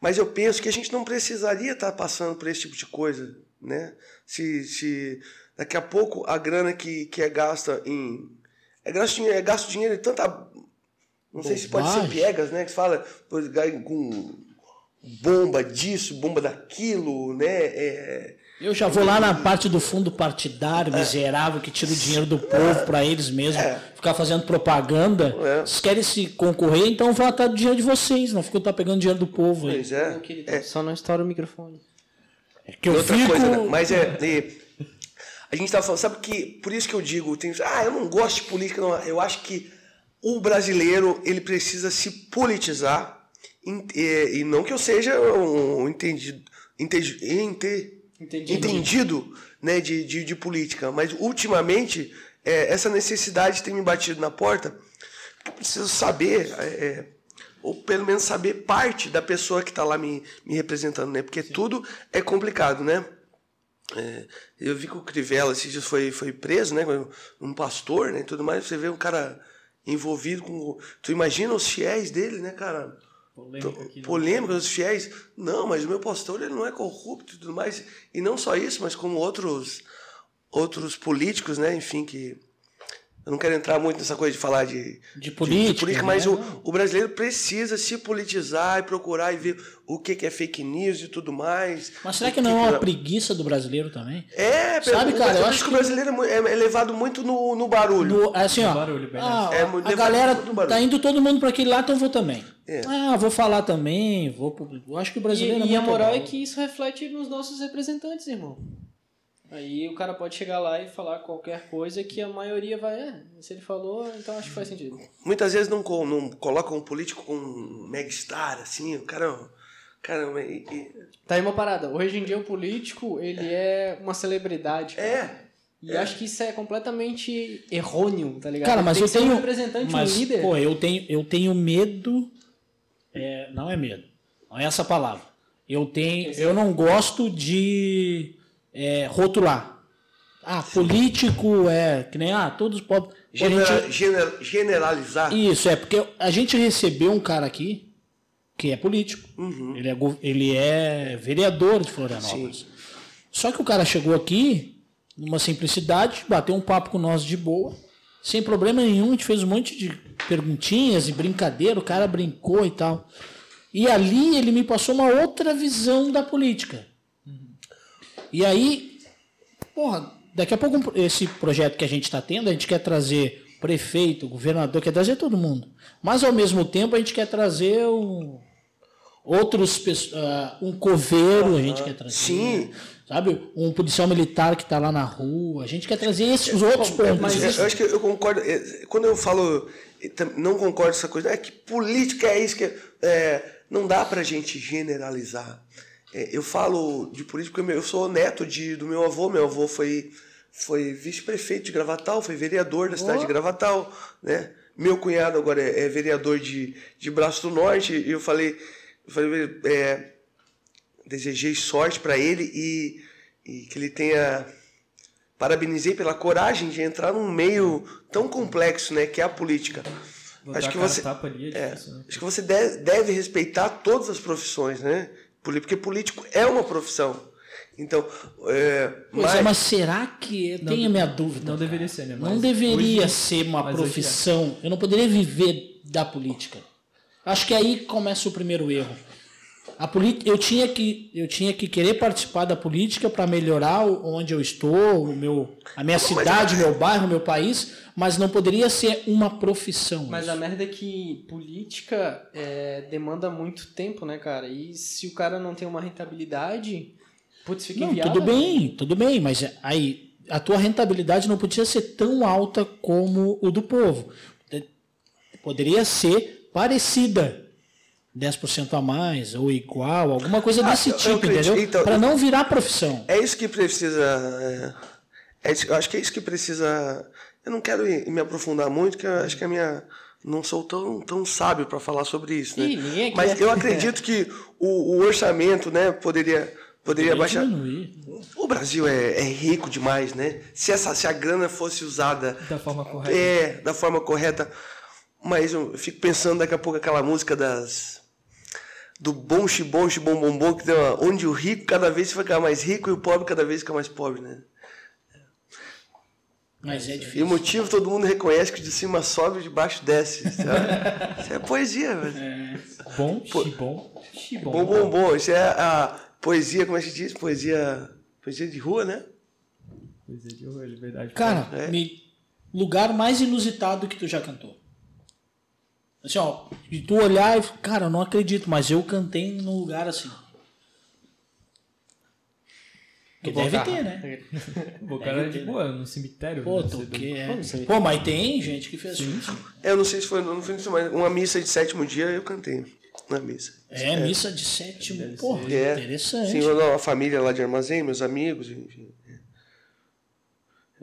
Mas eu penso que a gente não precisaria estar passando por esse tipo de coisa, né? Se, se daqui a pouco a grana que, que é gasta em. É gasto, é gasto dinheiro em tanta. Não sei se pode ser piegas, né? Que se fala por- com bomba disso, bomba daquilo, né? É, Eu já vou lá na parte do fundo partidário, miserável, que tira o dinheiro do povo para eles mesmos, ficar fazendo propaganda. É. Vocês querem se concorrer, então vão atrás do dinheiro de vocês, não ficam tá pegando dinheiro do povo aí. pois é. Querido, Só não estoura o microfone. É que eu outra fico... coisa, né? mas é. A gente tava falando, sabe que por isso que eu digo, tem, ah, eu não gosto de política, não. Eu acho que o brasileiro ele precisa se politizar e, e não que eu seja um entendido, entendi, ente- Entendido. entendido né, de, de, de política, mas ultimamente é, essa necessidade tem me batido na porta. porque Eu preciso saber, é, é, ou pelo menos saber parte da pessoa que está lá me, me representando, né? Porque tudo é complicado, né? É, eu vi que o Crivella esses dias foi, foi preso, né? Um pastor, né? e Tudo mais. Você vê um cara envolvido com. Tu imagina os fiéis dele, né, cara? Polêmica né? polêmica dos fiéis. Não, mas o meu pastor ele não é corrupto e tudo mais. E não só isso, mas como outros outros políticos, né? Enfim, que eu não quero entrar muito nessa coisa de falar de, De política, né? mas o, o brasileiro precisa se politizar e procurar e ver o que, que é fake news e tudo mais. Mas será que não é uma preguiça do brasileiro também? É, Sabe, cara, eu eu acho que o que- brasileiro é é, é levado muito no, no barulho. No- assim, ó, barulho, ah, É, a muito- galera muito tá indo todo mundo para aquele lado, então eu vou também. É. Ah, vou falar também, vou. Eu acho que o brasileiro é E, e a muito moral é que isso reflete nos nossos representantes, irmão. Aí o cara pode chegar lá e falar qualquer coisa que a maioria vai, é, se ele falou, então acho que faz sentido. Muitas vezes não, não colocam um político como um megastar, assim, o cara. Caramba, e, e- Tá aí uma parada. Hoje em dia o político, ele é uma celebridade. cara. é. E acho que isso é completamente errôneo, tá ligado? Cara, mas Tem eu que ser tenho. um representante, mas, um líder. Pô, eu tenho, eu tenho medo. é, não é medo. Não é essa a palavra. Eu tenho. Eu não gosto de é, rotular. Ah, político é. Que nem, ah, todos. Pô, a gente- gener- generalizar. Isso, é, porque a gente recebeu um cara aqui que é político. Ele, é, ele é vereador de Florianópolis. Só que o cara chegou aqui, numa simplicidade, bateu um papo com nós de boa, sem problema nenhum, a gente fez um monte de perguntinhas e brincadeira, o cara brincou e tal. E ali ele me passou uma outra visão da política. E aí, porra, daqui a pouco esse projeto que a gente está tendo, a gente quer trazer prefeito, governador, quer trazer todo mundo. Mas ao mesmo tempo a gente quer trazer um, outros ah, um coveiro, a gente quer trazer. Sim. Sabe? Um policial militar que está lá na rua. A gente quer trazer esses outros pontos. Mas eu, acho que eu concordo. é, Quando eu falo. é, Não concordo com essa coisa. É que política é isso que. é, não dá pra gente generalizar. É, eu falo de política porque eu sou neto de, do meu avô. Meu avô foi, foi vice-prefeito de Gravatal, foi vereador da cidade de Gravatal. Né? Meu cunhado agora é, é vereador de, de Braço do Norte. E eu falei. Eu falei é, desejei sorte para ele e, e que ele tenha parabenizei pela coragem de entrar num meio tão complexo, né, que é a política. Acho que você é é, difícil, né? acho que você deve, deve respeitar todas as profissões, né? Porque político é uma profissão. Então, é, Pois mas, é, mas será que. Tenho a minha dúvida. Não deveria ser, né? Não deveria hoje- ser uma é. profissão. Eu não poderia viver da política. Acho que aí começa o primeiro erro. A política, eu tinha que eu tinha que querer participar da política para melhorar onde eu estou, o meu, a minha cidade, o meu bairro, o meu país, mas não poderia ser uma profissão. Mas isso. a merda é que política é, demanda muito tempo, né, cara? E se o cara não tem uma rentabilidade, putz, fica Não, inviável. tudo bem, tudo bem, mas aí a tua rentabilidade não podia ser tão alta como o do povo. De- Poderia ser parecida. 10% a mais ou igual, alguma coisa Ah, desse eu tipo, acredito. entendeu? Então, Para não virar profissão. é isso que precisa. É, é eu acho que é isso que precisa. Eu não quero ir- me aprofundar muito, porque eu acho que a minha. Não sou tão, tão sábio para falar sobre isso, né? Ih, Mas é. eu acredito que o, o orçamento, né, poderia, Poderia baixar. diminuir. O Brasil é, é rico demais, né? Se, essa, se a grana fosse usada Da forma correta. é, da forma correta. Mas eu fico pensando daqui a pouco aquela música das. Do bom xibom, xibom bombom, que tem uma, onde o rico cada vez fica mais rico e o pobre cada vez fica mais pobre, né? Mas é E o difícil. motivo todo mundo reconhece que de cima sobe e de baixo desce. *laughs* Isso é poesia, velho. Bom, xibom, xibom. Bom, bom, bom. Isso é a poesia, como é que se diz? Poesia. Poesia de rua, né? Coisa de orelha, verdade. Cara, É. me- lugar mais inusitado que tu já cantou. Assim, ó, de tu olhar e cara, eu não acredito, mas eu cantei num lugar assim. Que deve ter, né? O cara é de boa, no cemitério. Pô, né? tu que é. Não sei. Pô, mas tem gente que fez isso. É, Eu não sei se foi, não foi isso, mas uma missa de sétimo dia eu cantei na missa. É, missa de sétimo. Porra, É. interessante. Sim, uma família lá de armazém, meus amigos, enfim.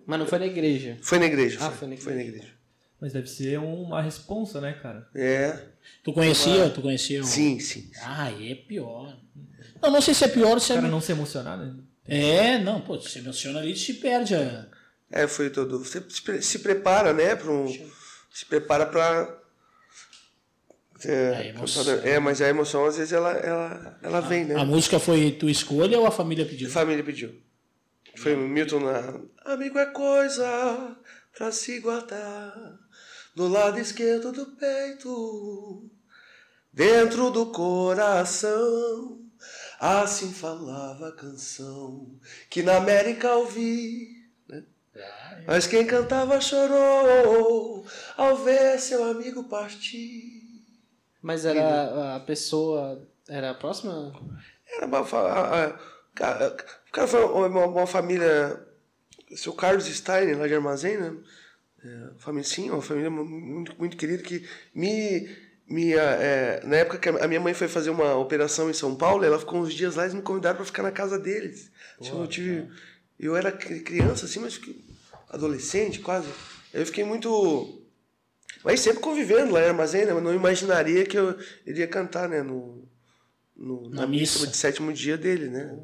Mas não foi na igreja. Foi na igreja. Ah, foi, foi na foi na igreja. Mas deve ser uma responsa, né, cara? É. Tu conhecia? Tu conhecia? o- Sim, sim. Ah, aí é pior. Não, não sei se é pior ou se é. cara não se emocionar, né? É, não, pô, se emociona ali, se perde a. É, foi todo. Você se, pre- se prepara, né? Pra um, se prepara pra. A É, emoção. é, mas a emoção às vezes ela, ela, ela vem, né? A música foi tua escolha ou a família A pediu? família pediu. Foi o Milton na. Amigo é coisa pra se guardar do lado esquerdo do peito, dentro do coração. Assim falava a canção que na América ouvi. né? Mas quem cantava chorou ao ver seu amigo partir. Mas era a pessoa. Era próxima? Era uma, a- a- o cara foi uma, uma família. Seu Carlos Steiner, lá de Armazém, né? É, sim, uma família mu- muito, muito querida que me. me é, na época que a minha mãe foi fazer uma operação em São Paulo, ela ficou uns dias lá e me convidaram para ficar na casa deles. Tipo, eu, tive, eu era cri- criança, assim, mas adolescente quase. Eu fiquei muito. Mas sempre convivendo lá em Armazém, né? Eu não imaginaria que eu iria cantar, né? No, no- na, Na missa. missa. de sétimo dia dele, né?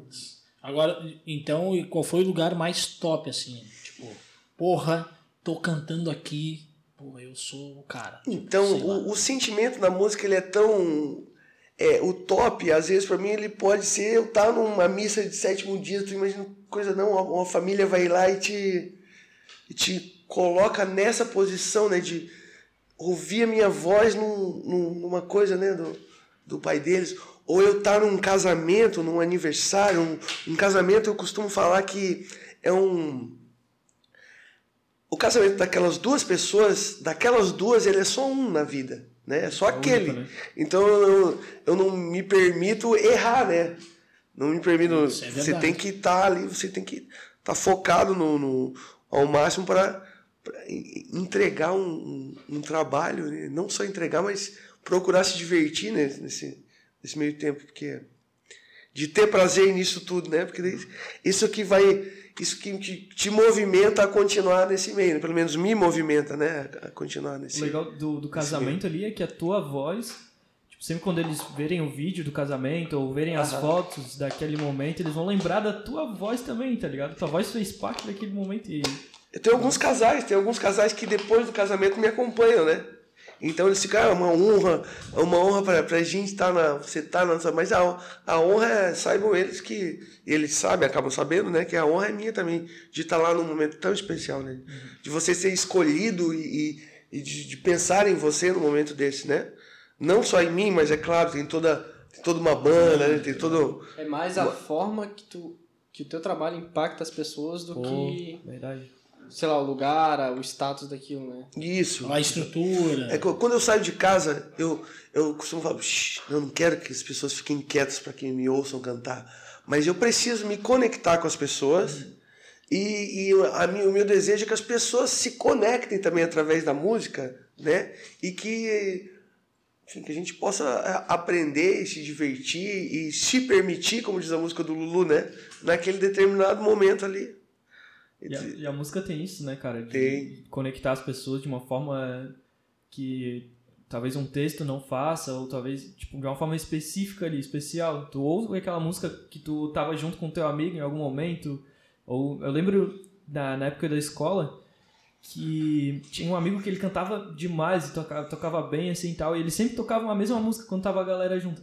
Agora, então, qual foi o lugar mais top, assim? Tipo, porra, tô cantando aqui, pô, eu sou o cara. Então, o, o sentimento da música, ele é tão... É, o top, às vezes, pra mim, ele pode ser eu estar numa missa de sétimo dia, tu imagina coisa não, uma, uma família vai lá e te, e te coloca nessa posição, né, de ouvir a minha voz num, num- numa coisa, né, do, do pai deles, ou eu estar num casamento, num aniversário, um, um casamento eu costumo falar que é um o casamento daquelas duas pessoas, daquelas duas, ele é só um na vida, né? É só aquele. né? Então eu, eu não me permito errar, né? Não me permito. É você tem que estar ali, você tem que estar focado no, no- ao máximo para entregar um, um, um trabalho, né? não só entregar, mas procurar se divertir né? nesse, nesse meio tempo, porque de ter prazer nisso tudo, né? Porque isso que vai, isso que te, te movimenta a continuar nesse meio, né? pelo menos me movimenta, né? A continuar nesse. O legal do, do casamento ali é que a tua voz, tipo, sempre quando eles verem o vídeo do casamento ou verem as Aham. fotos daquele momento, eles vão lembrar da tua voz também, tá ligado? Tua voz fez parte daquele momento e Eu tenho alguns casais, tem alguns casais que depois do casamento me acompanham, né? Então eles ficam, ah, é uma honra, é uma honra pra, pra gente estar na. Você tá na. Mas a, a honra é, saibam eles que. Eles sabem, acabam sabendo, né? Que a honra é minha também, de estar lá num momento tão especial, né? De você ser escolhido e, e, e de, de pensar em você num momento desse, né? Não só em mim, mas é claro, tem toda, tem toda uma banda, né? Tem todo. É mais a forma que tu que o teu trabalho impacta as pessoas do Pô, que, verdade. Sei lá, o lugar, o status daquilo, né? Isso. A estrutura. É que eu- quando eu saio de casa, eu, eu costumo falar, "Shh, eu não quero que as pessoas fiquem quietas para que me ouçam cantar. Mas eu preciso me conectar com as pessoas e, e a o meu desejo é que as pessoas se conectem também através da música, né? E que, enfim, que a gente possa é, aprender e se divertir e se permitir, como diz a música do Lulu, né? Naquele determinado momento ali. E a, e a música tem isso, né, cara? De Tem. conectar as pessoas de uma forma que talvez um texto não faça, ou talvez tipo, de uma forma específica ali, especial. Tu ouve aquela música que tu tava junto com teu amigo em algum momento, ou eu lembro na, na época da escola que tinha um amigo que ele cantava demais tocava, tocava bem assim e tal, e ele sempre tocava uma mesma música quando tava a galera junto.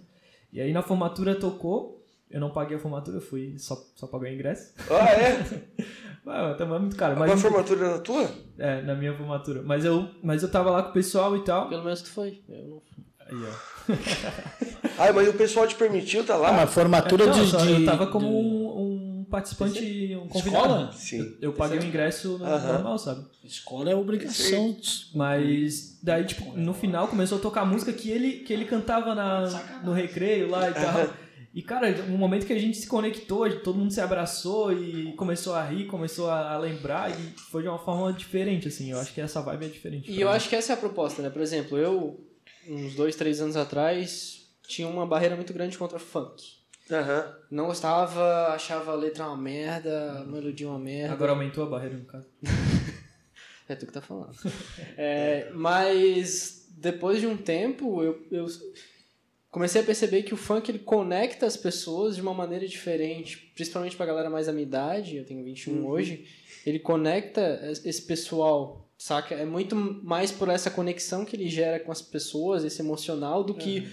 E aí na formatura tocou, eu não paguei a formatura, eu fui só, só paguei o ingresso. Ah, é? *laughs* Ah, também é muito caro, A mas formatura era tua? é, na minha formatura. Mas eu, mas eu tava lá com o pessoal e tal. Pelo menos tu foi. Eu não fui. Aí, ó. *laughs* Ah, mas o pessoal te permitiu, tá Ah, lá? mas formatura Não, de, só de- eu tava como de- um, um participante, um convidado. Escola? Sim. Eu paguei o ingresso no- Aham. normal, sabe? Escola é obrigação. Mas daí, tipo, no final começou a tocar música que ele, que ele cantava na, no recreio lá e tal. E, cara, um momento que a gente se conectou, todo mundo se abraçou e começou a rir, começou a, lembrar e foi de uma forma diferente, assim. Eu acho que essa vibe é diferente. E eu mim. acho que essa é a proposta, né? Por exemplo, eu, uns dois, três anos atrás, tinha uma barreira muito grande contra funk. Aham. Não gostava, achava a letra uma merda, a melodia uma merda. Agora aumentou a barreira, no caso. *laughs* É tu que tá falando. É, mas depois de um tempo, eu, eu comecei a perceber que o funk ele conecta as pessoas de uma maneira diferente, principalmente pra galera mais da minha idade, eu tenho 21 hoje. Ele conecta es- esse pessoal, saca? É muito mais por essa conexão que ele gera com as pessoas, esse emocional, do que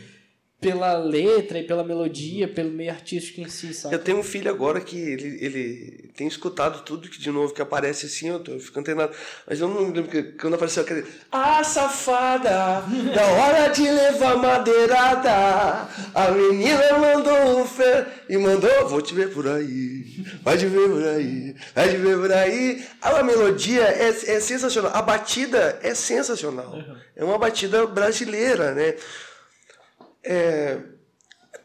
pela letra e pela melodia, pelo meio artístico em si, saca? Eu tenho um filho agora que ele, ele tem escutado tudo que de novo que aparece assim, eu, tô, eu fico antenado. Mas eu não me lembro que quando apareceu aquele. Ah, safada, da hora de levar madeirada. A menina mandou um fé e mandou, vou te ver por aí, vai te ver por aí, vai te ver por aí. A melodia é, é sensacional, a batida é sensacional. É uma batida brasileira, né? É,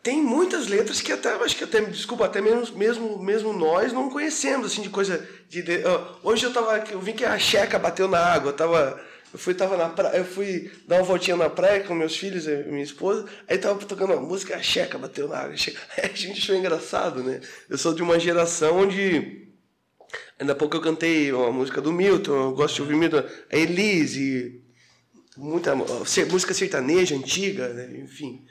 tem muitas letras que até acho que até desculpa até mesmo mesmo mesmo nós não conhecemos assim de coisa de, de- hoje eu tava eu vi que a checa bateu na água eu tava eu fui tava na praia, eu fui dar uma voltinha na praia com meus filhos e minha esposa aí tava tocando uma música a checa bateu na água *laughs* a gente achou engraçado né? Eu sou de uma geração onde ainda há pouco eu cantei uma música do Milton eu gosto de ouvir Milton a Elise muita música sertaneja antiga né? enfim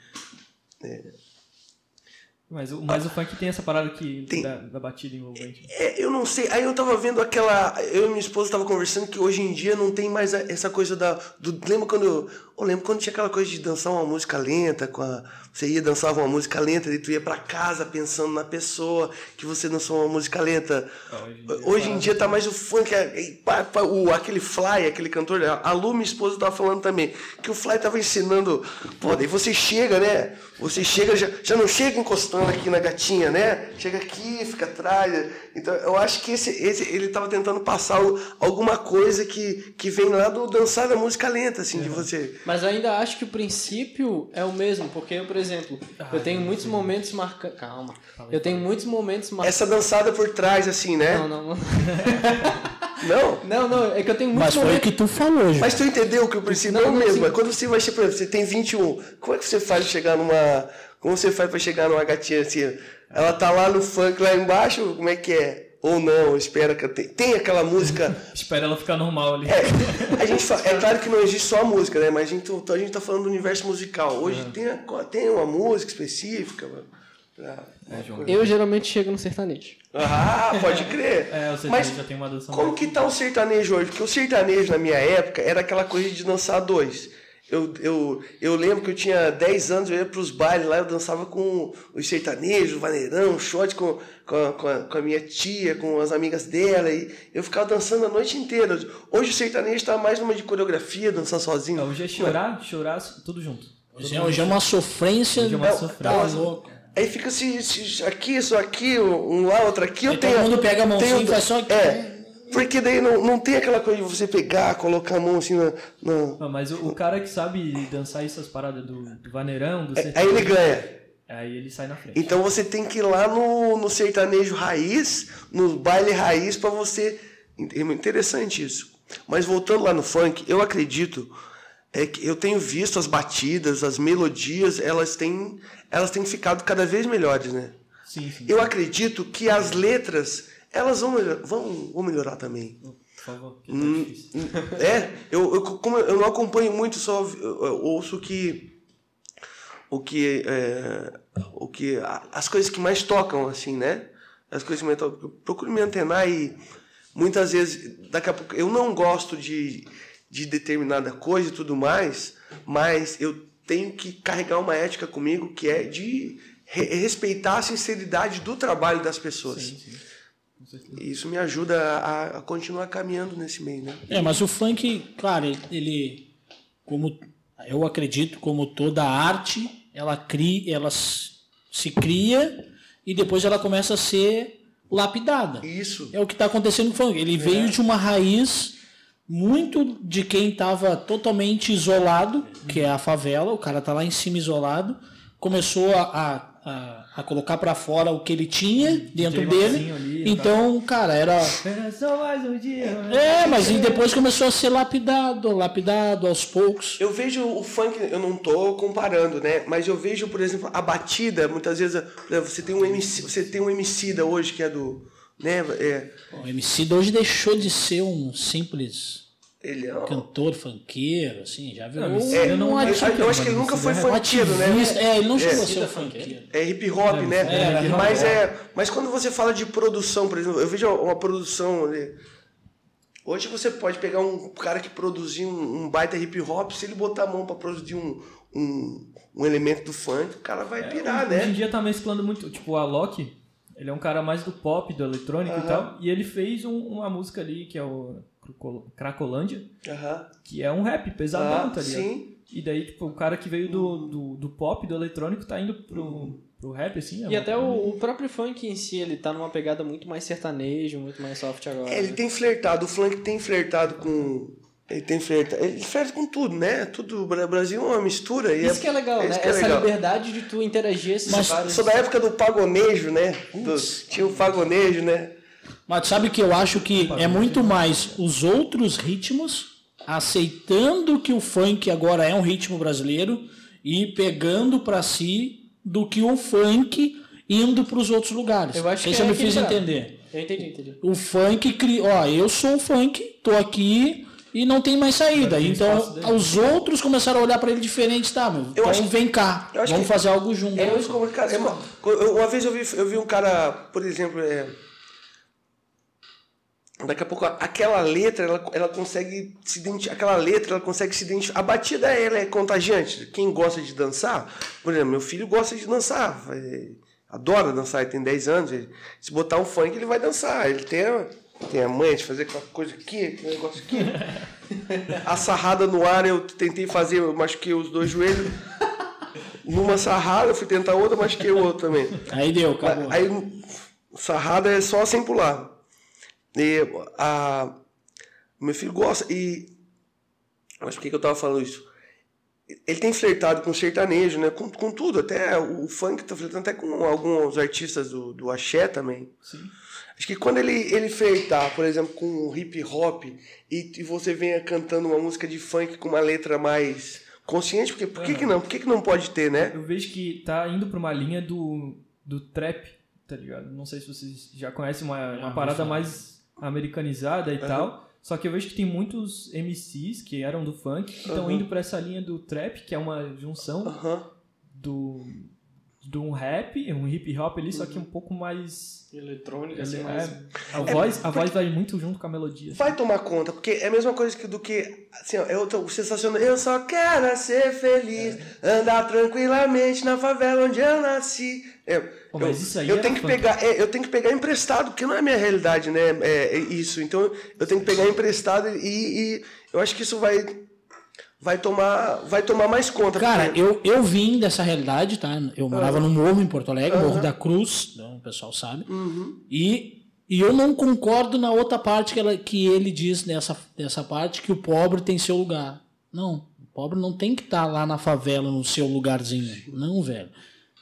Mas, o, mas o funk tem essa parada que, Tem. da, da batida envolvente. É, eu não sei. Aí eu tava vendo aquela. Eu e minha esposa tava conversando que hoje em dia não tem mais essa coisa da. Do, lembra quando eu. Eu lembro quando tinha aquela coisa de dançar uma música lenta, com a, você ia dançar uma música lenta e tu ia pra casa pensando na pessoa que você dançou uma música lenta. Hoje em dia tá mais o funk, é- é- o, aquele Fly, aquele cantor, a Lu, minha esposa, tava falando também, que o Fly tava ensinando, pô, daí você chega, né? Você chega, já, já não chega encostando aqui na gatinha, né? Chega aqui, fica atrás. Então, eu acho que esse, esse ele tava tentando passar alguma coisa que, que vem lá do dançar da música lenta, assim, de você. Mas eu ainda acho que o princípio é o mesmo, porque eu, por exemplo, eu tenho muitos momentos marcantes. Calma. Eu tenho muitos momentos marcantes. Essa dançada por trás, assim, né? Não, não, não. *laughs* Não? Não, não, é que eu tenho muitos Mas foi o que tu falou, Ju. Mas tu entendeu que o princípio Não, é o não, mesmo. sim. É quando você vai, por exemplo, você tem 21, como é que você faz pra chegar numa. Como você faz pra chegar numa gatinha assim? Ela tá lá no funk lá embaixo, como é que é? Ou não, espera que eu tenha. Tem aquela música. *laughs* Espera ela ficar normal ali. É, a gente fa- é claro que não existe só a música, né? Mas a gente, a gente tá falando do universo musical. Hoje tem, a- tem uma música específica. mano, pra- Eu geralmente chego no sertanejo. Ah, pode crer. *laughs* É, o sertanejo Mas já tem uma dança como mais- que tá o sertanejo hoje? Porque o sertanejo na minha época era aquela coisa de dançar dois. Eu, eu, eu lembro que eu tinha 10 anos, eu ia pros bailes lá, eu dançava com os sertanejos, vaneirão, shot com, com, a, com, a, com a minha tia, com as amigas dela, e eu ficava dançando a noite inteira. Hoje o sertanejo tá mais numa de coreografia, dançar sozinho. É, hoje é chorar, chorar, tudo junto. Hoje é, hoje é uma sofrência. Hoje é uma Tá sofrência. louco. Aí fica se, se aqui, isso aqui, um lá, outro aqui. Aí eu todo tenho, mundo pega a mãozinha tenho- e faz só aqui. É, porque daí não, não tem aquela coisa de você pegar, colocar a mão assim na. na- Não, mas o, o cara que sabe dançar essas paradas do, do vaneirão, do É, aí ele ganha. Aí ele sai na frente. Então você tem que ir lá no, no sertanejo raiz, no baile raiz, pra você. É interessante isso. Mas voltando lá no funk, eu acredito é que eu tenho visto as batidas, as melodias, elas têm, elas têm ficado cada vez melhores, né? Sim, sim. Eu acredito que as letras elas vão, vão, vão melhorar também. Por favor. que tá Hum, difícil. É, eu, eu, como eu não acompanho muito, só ouço que o que é, o que as coisas que mais tocam assim, né? As coisas que mais tocam. Eu procuro me antenar e muitas vezes daqui a pouco eu não gosto de de determinada coisa e tudo mais, mas eu tenho que carregar uma ética comigo que é de re- respeitar a sinceridade do trabalho das pessoas. Sim, sim. E isso me ajuda a, a continuar caminhando nesse meio, né? É, mas o funk, claro, ele- como eu acredito, como toda arte, ela cria, ela se cria e depois ela começa a ser lapidada. Isso. É o que está acontecendo com o funk. Ele veio de uma raiz muito de quem estava totalmente isolado, que é a favela. O cara tá lá em cima isolado, começou a, a, a, colocar para fora o que ele tinha dentro dele. ali, Então, cara, era É só mais um dia. né? é, mas e depois começou a ser lapidado, lapidado aos poucos. Eu vejo o funk, eu não tô comparando, né? Mas eu vejo, por exemplo, a batida, muitas vezes, você tem um MC, você tem um MC da hoje que é do, né, é, O MC hoje deixou de ser um simples ele é, um- cantor funkeiro, assim, já virou Não, um, eu não eu, acho eu acho que ele nunca foi é funkeiro, né? É, ele não chegou a É. ser funkeiro. É hip hop, né? é, mas é. é, mas quando você fala de produção, por exemplo, eu vejo uma produção ali, Hoje você pode pegar um cara que produziu um, um baita hip hop, se ele botar a mão pra produzir um, um, um elemento do funk, o cara vai pirar, Hoje em né? dia tá mesclando muito, tipo, o Alok, ele é um cara mais do pop, do eletrônico Aham. e tal, e ele fez um- uma música ali que é o Craco- Cracolândia, Aham. que é um rap pesadão, Ah, tá ligado? sim. E daí, tipo, o cara que veio do, do, do pop, do eletrônico, tá indo pro, pro rap, assim. é E até o, o próprio funk em si, ele tá numa pegada muito mais sertanejo, muito mais soft agora. É, ele né? tem flertado, o funk tem flertado com. Ele tem flertado. Ele flerta com tudo, né? Tudo. O Brasil é uma mistura. E Isso que é legal, isso né? é Essa legal. liberdade de tu interagir esses Mas vários... Sou da época do pagonejo, né? Do- tinha o pagonejo, né? Mas sabe que eu acho que é muito mais os outros ritmos aceitando que o funk agora é um ritmo brasileiro e pegando pra si do que o funk indo pros outros lugares. Eu acho sei que se eu é me fiz entender. Eu entendi, entendi. O funk cria, ó, eu sou o funk, tô aqui e não tem mais saída. tem Então os outros começaram a olhar pra ele diferente, tá, meu? Então acho- vem cá, eu acho vamos que- fazer algo junto. É muito como, cara, é uma, eu- uma vez eu vi, eu vi um cara, por exemplo, é, daqui a pouco aquela letra ela, ela consegue se identificar, aquela letra ela consegue se identificar. A batida ela é contagiante. Quem gosta de dançar, por exemplo, meu filho gosta de dançar, é, adora dançar, ele tem 10 anos, ele- se botar um funk ele vai dançar. Ele tem tem a manha de fazer aquela coisa aqui, aquele negócio aqui. *laughs* A sarrada no ar eu tentei fazer, eu machuquei os dois joelhos. Numa sarrada, eu fui tentar outra, machuquei o outro também. Aí deu, acabou. Aí, sarrada é só sem pular. E a, meu filho gosta. E. Mas por que, que eu tava falando isso? Ele tem flertado com sertanejo, né? Com, com tudo, até o funk tá flertando até com alguns artistas do, do axé também. Sim. Acho que quando ele, ele flertar, por exemplo, com o hip hop e, e você venha cantando uma música de funk com uma letra mais consciente, porque por que, que não? Por que, que não pode ter, né? Eu vejo que tá indo pra uma linha do, do trap, tá ligado? Não sei se vocês já conhecem uma, uma ouvi parada mais americanizada e tal. Só que eu vejo que tem muitos MCs que eram do funk que estão Aham. indo pra essa linha do trap, que é uma junção do de um rap, um hip hop ali, só que um pouco mais Eletrônica, ele- assim, é, mais... a voz, a voz vai muito junto com a melodia. Vai tomar conta, porque é a mesma coisa que do que. Assim, ó, eu tô sensacional. Eu só quero ser feliz, andar tranquilamente na favela onde eu nasci. É, Pô, eu, mas isso aí eu era tenho que funk. pegar, é, eu tenho que pegar emprestado, porque não é a minha realidade, né? É, é isso. Então eu tenho que pegar emprestado e, e eu acho que isso vai vai tomar vai tomar mais conta. Cara, porque- eu, eu vim dessa realidade, tá? Eu morava no Morro, em Porto Alegre, Morro da Cruz, então, o pessoal sabe. E, e eu não concordo na outra parte que, ela, que ele diz nessa, nessa parte que o pobre tem seu lugar. Não, o pobre não tem que estar lá na favela, no seu lugarzinho. Não, velho.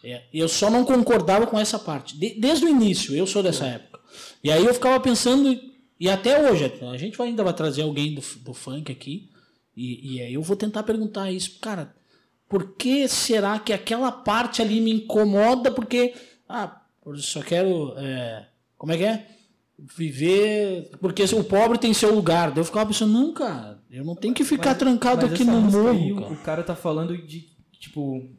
É, eu só não concordava com essa parte. De- desde o início, eu sou dessa época. E aí eu ficava pensando, e até hoje, a gente ainda vai trazer alguém do, do funk aqui, e, e aí eu vou tentar perguntar isso. Cara, por que será que aquela parte ali me incomoda? Porque, ah, eu só quero. é, como é que é? viver. Porque o pobre tem seu lugar. Daí eu ficava pensando, não, cara, eu não tenho que ficar Mas- trancado mas aqui no morro. o- cara. o cara tá falando de, tipo...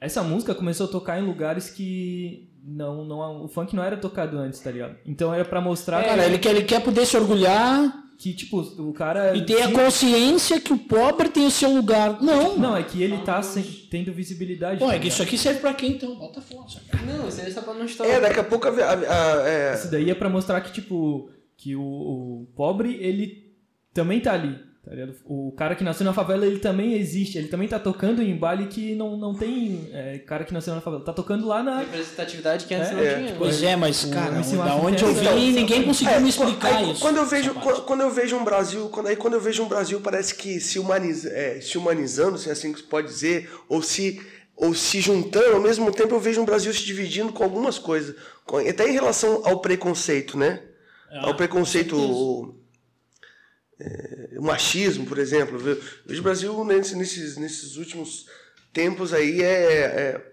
Essa música começou a tocar em lugares que não, não, o funk não era tocado antes, tá ligado? Então era pra mostrar Cara, ele quer, ele quer poder se orgulhar que, tipo, o cara... e ter a consciência que o pobre tem o seu lugar. Não. Não, é que ele tá sem- tendo visibilidade. Pô, é que isso aqui serve pra quem então? Bota força. Não, isso aí é só pra não estar. É, daqui a pouco a, a- a- é, Isso daí é pra mostrar que, tipo, que o, o pobre, ele também tá ali, tá ligado? O cara que nasceu na favela, ele também existe, ele também tá tocando em baile que não, não tem é, cara que nasceu na favela. Tá tocando lá na... Representatividade que antes É, não é. tinha. Pois é, mas, cara, MC da onde eu tem essa- vim, ninguém conseguiu É, me explicar aí, isso. Quando eu vejo, quando, quando eu vejo um Brasil, quando, aí quando eu vejo um Brasil parece que se, humaniza, é, se humanizando, se é assim que se pode dizer, ou se ou se juntando, ao mesmo tempo eu vejo um Brasil se dividindo com algumas coisas, até em relação ao preconceito, né? Ah, ao preconceito, o, é, o machismo, por exemplo. Vejo o Brasil nesse- nesses, nesses últimos tempos aí é, é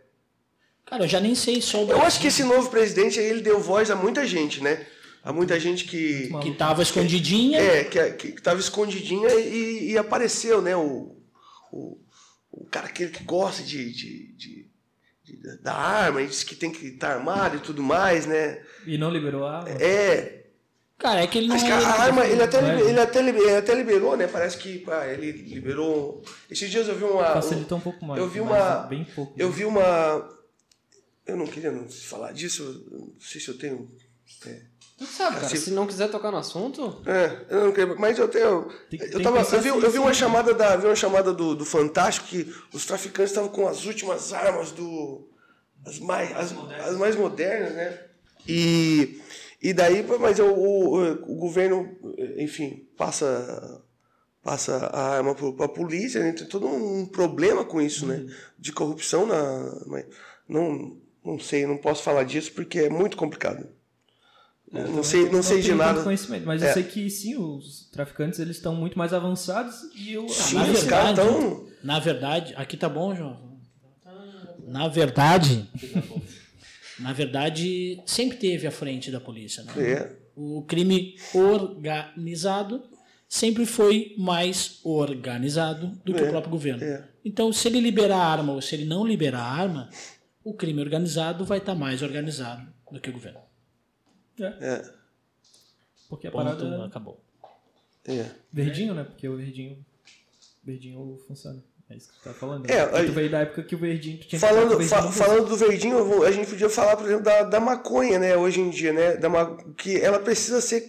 Cara, eu já nem sei só o eu acho que esse novo presidente aí ele deu voz a muita gente, né? A muita gente que que tava escondidinha. é, que, que, que tava escondidinha e, e apareceu, né? O, o, o cara aquele que gosta de, de, de- de- da arma, e diz que tem que estar armado e tudo mais, né? E não liberou a arma. É. Cara, é que ele não Acho que é a arma, ele até, ele, até, ele até liberou, né? Parece que pá, ele liberou. Esses dias eu vi uma. Facilitou um pouco mais. eu vi uma- Bem pouco. Eu vi uma. Eu não queria não falar disso, não sei se eu tenho. Tu sabe, cara, Assim- se não quiser tocar no assunto, É, eu não queria, mas eu tenho. Tem- eu, tava, eu, vi, eu vi uma chamada da, vi uma chamada do, do Fantástico que os traficantes estavam com as últimas armas do. as mais, as, as mais modernas, né? E, e daí, mas o, o, o governo, enfim, passa passa a arma para a polícia, né? tem todo um problema com isso, né? De corrupção na. Não, não sei, não posso falar disso porque é muito complicado. não sei, não sei de nada. conhecimento, mas É. eu sei que sim, os traficantes eles estão muito mais avançados e eu Sim, Na os verdade, tão. Na verdade, aqui tá bom, João? Na verdade, na verdade, sempre teve à frente da polícia, né? É. O crime organizado sempre foi mais organizado do que É, o próprio governo. é. Então, se ele liberar a arma ou se ele não liberar a arma, o crime organizado vai estar mais organizado do que o governo. É, porque a Ponto, parada acabou. é. verdinho, né? Porque o verdinho verdinho funciona. É isso que tu tá falando. É, né? tu veio da época que o verdinho tinha falar que Falando, verdinho fa- falando do verdinho, vou- a gente podia falar, por exemplo, da, da maconha, né, hoje em dia, né? Da que ela precisa ser,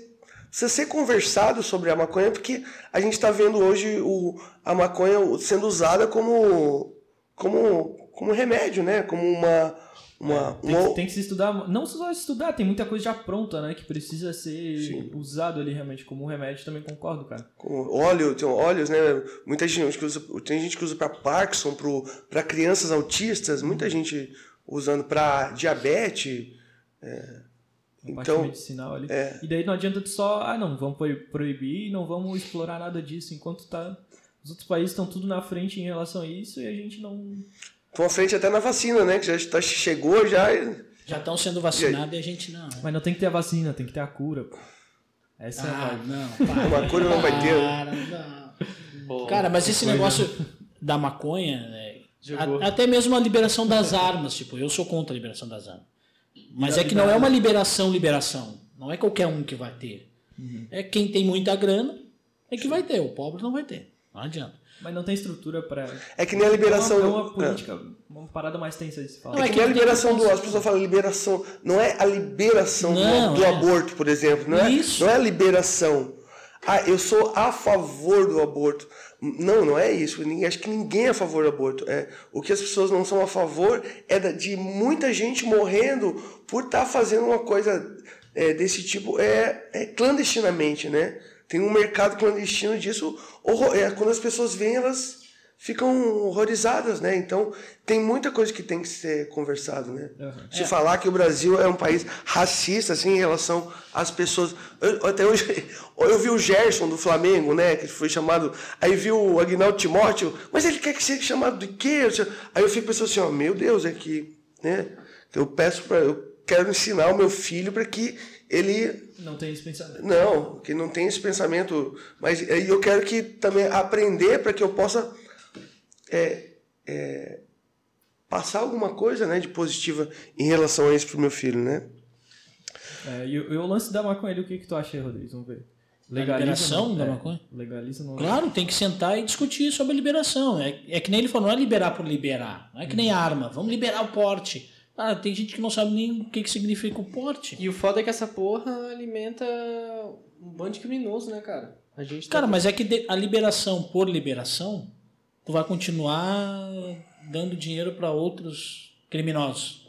precisa ser conversado sobre a maconha, porque a gente está vendo hoje o, a maconha sendo usada como, como, como remédio, né? Como uma. Uma, Tem uma- que, tem que se estudar, não só estudar, tem muita coisa já pronta, né? Que precisa ser usado ali realmente como um remédio, também concordo, cara. com óleo, tem óleos, né? Muita gente que usa, tem gente que usa para Parkinson, para crianças autistas, muita gente usando para diabetes. Parte Então, medicinal ali. é. E daí não adianta tu só, ah não, vamos pro- proibir e não vamos explorar nada disso, enquanto tá. Os outros países estão tudo na frente em relação a isso e a gente não. Estão à frente até na vacina, né? Que já tá- chegou já. e- Já estão sendo vacinados e a gente não. Mas não tem que ter a vacina, tem que ter a cura, pô. Essa é a Ah, vibe. não. *laughs* Para, Uma cura não vai ter, né? Para, não. Cara, mas esse negócio da maconha, né, a- até mesmo a liberação das armas, tipo, eu sou contra a liberação das armas. Mas é que não é uma liberação, liberação. Não é qualquer um que vai ter. É quem tem muita grana é que vai ter. O pobre não vai ter. Não adianta. Mas não tem estrutura pra. É que nem a liberação. É uma, é uma é. política, uma parada mais tensa de se falar. Não, É é que nem a liberação do. que- As pessoas falam liberação. Não é a liberação do- Não, do, é. aborto, por exemplo. Não é, Isso. não é a liberação. Ah, eu sou a favor do aborto. Não, não é isso. Ninguém- Acho que ninguém é a favor do aborto. É, o que as pessoas não são a favor é da- de muita gente morrendo por estar fazendo uma coisa é, desse tipo é, é clandestinamente, né? Tem um mercado clandestino disso. é, quando as pessoas veem, elas ficam horrorizadas, né? Então, tem muita coisa que tem que ser conversado, né? Se falar que o Brasil é um país racista, assim, em relação às pessoas... Eu- até hoje, *laughs* eu vi o Gerson do Flamengo, né? Que foi chamado... Aí vi o Agnaldo Timóteo, mas ele quer que seja chamado de quê? Aí eu fico pensando assim, ó, meu Deus, é que... Né? Eu peço para... Eu quero ensinar o meu filho para que ele Não tem esse pensamento. não, que não tem esse pensamento. Mas aí eu quero que também aprender para que eu possa é, é, passar alguma coisa né, de positiva em relação a isso pro meu filho, né? É, e, o- lance da maconha, o que, que tu acha aí, Rodrigues? Vamos ver. liberação não? da É, maconha? Legaliza não? Claro, tem que sentar e discutir sobre a liberação. É, é que nem ele falou, não é liberar por liberar. Não é que nem arma. Vamos liberar o porte. Ah, tem gente que não sabe nem o que, que significa o porte. E o foda é que essa porra alimenta um bando de criminoso, né, cara? A gente tá- Cara, mas é que a liberação por liberação, tu vai continuar dando dinheiro para outros criminosos.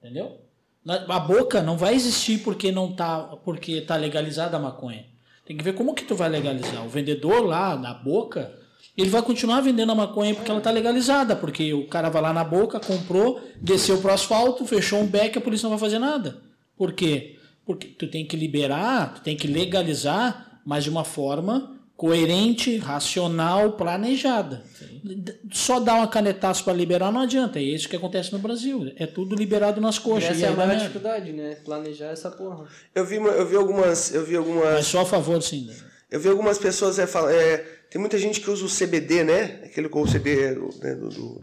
Entendeu? A boca não vai existir porque não tá porque tá legalizada a maconha. Tem que ver como que tu vai legalizar. O vendedor lá na boca, ele vai continuar vendendo a maconha porque ela tá legalizada, porque o cara vai lá na boca, comprou, desceu pro asfalto, fechou um beck, a polícia não vai fazer nada. Por quê? Porque tu tem que liberar, tu tem que legalizar, mas de uma forma coerente, racional, planejada. D- Só dar uma canetaço para liberar não adianta. É isso que acontece no Brasil. É tudo liberado nas coxas. Essa e é a maior dificuldade, né? Planejar essa porra. Eu vi, eu vi algumas, eu vi algumas Mas só a favor, sim. né? Eu vi algumas pessoas é, falar, é, tem muita gente que usa o CBD, né? Aquele com o CD né, do, do-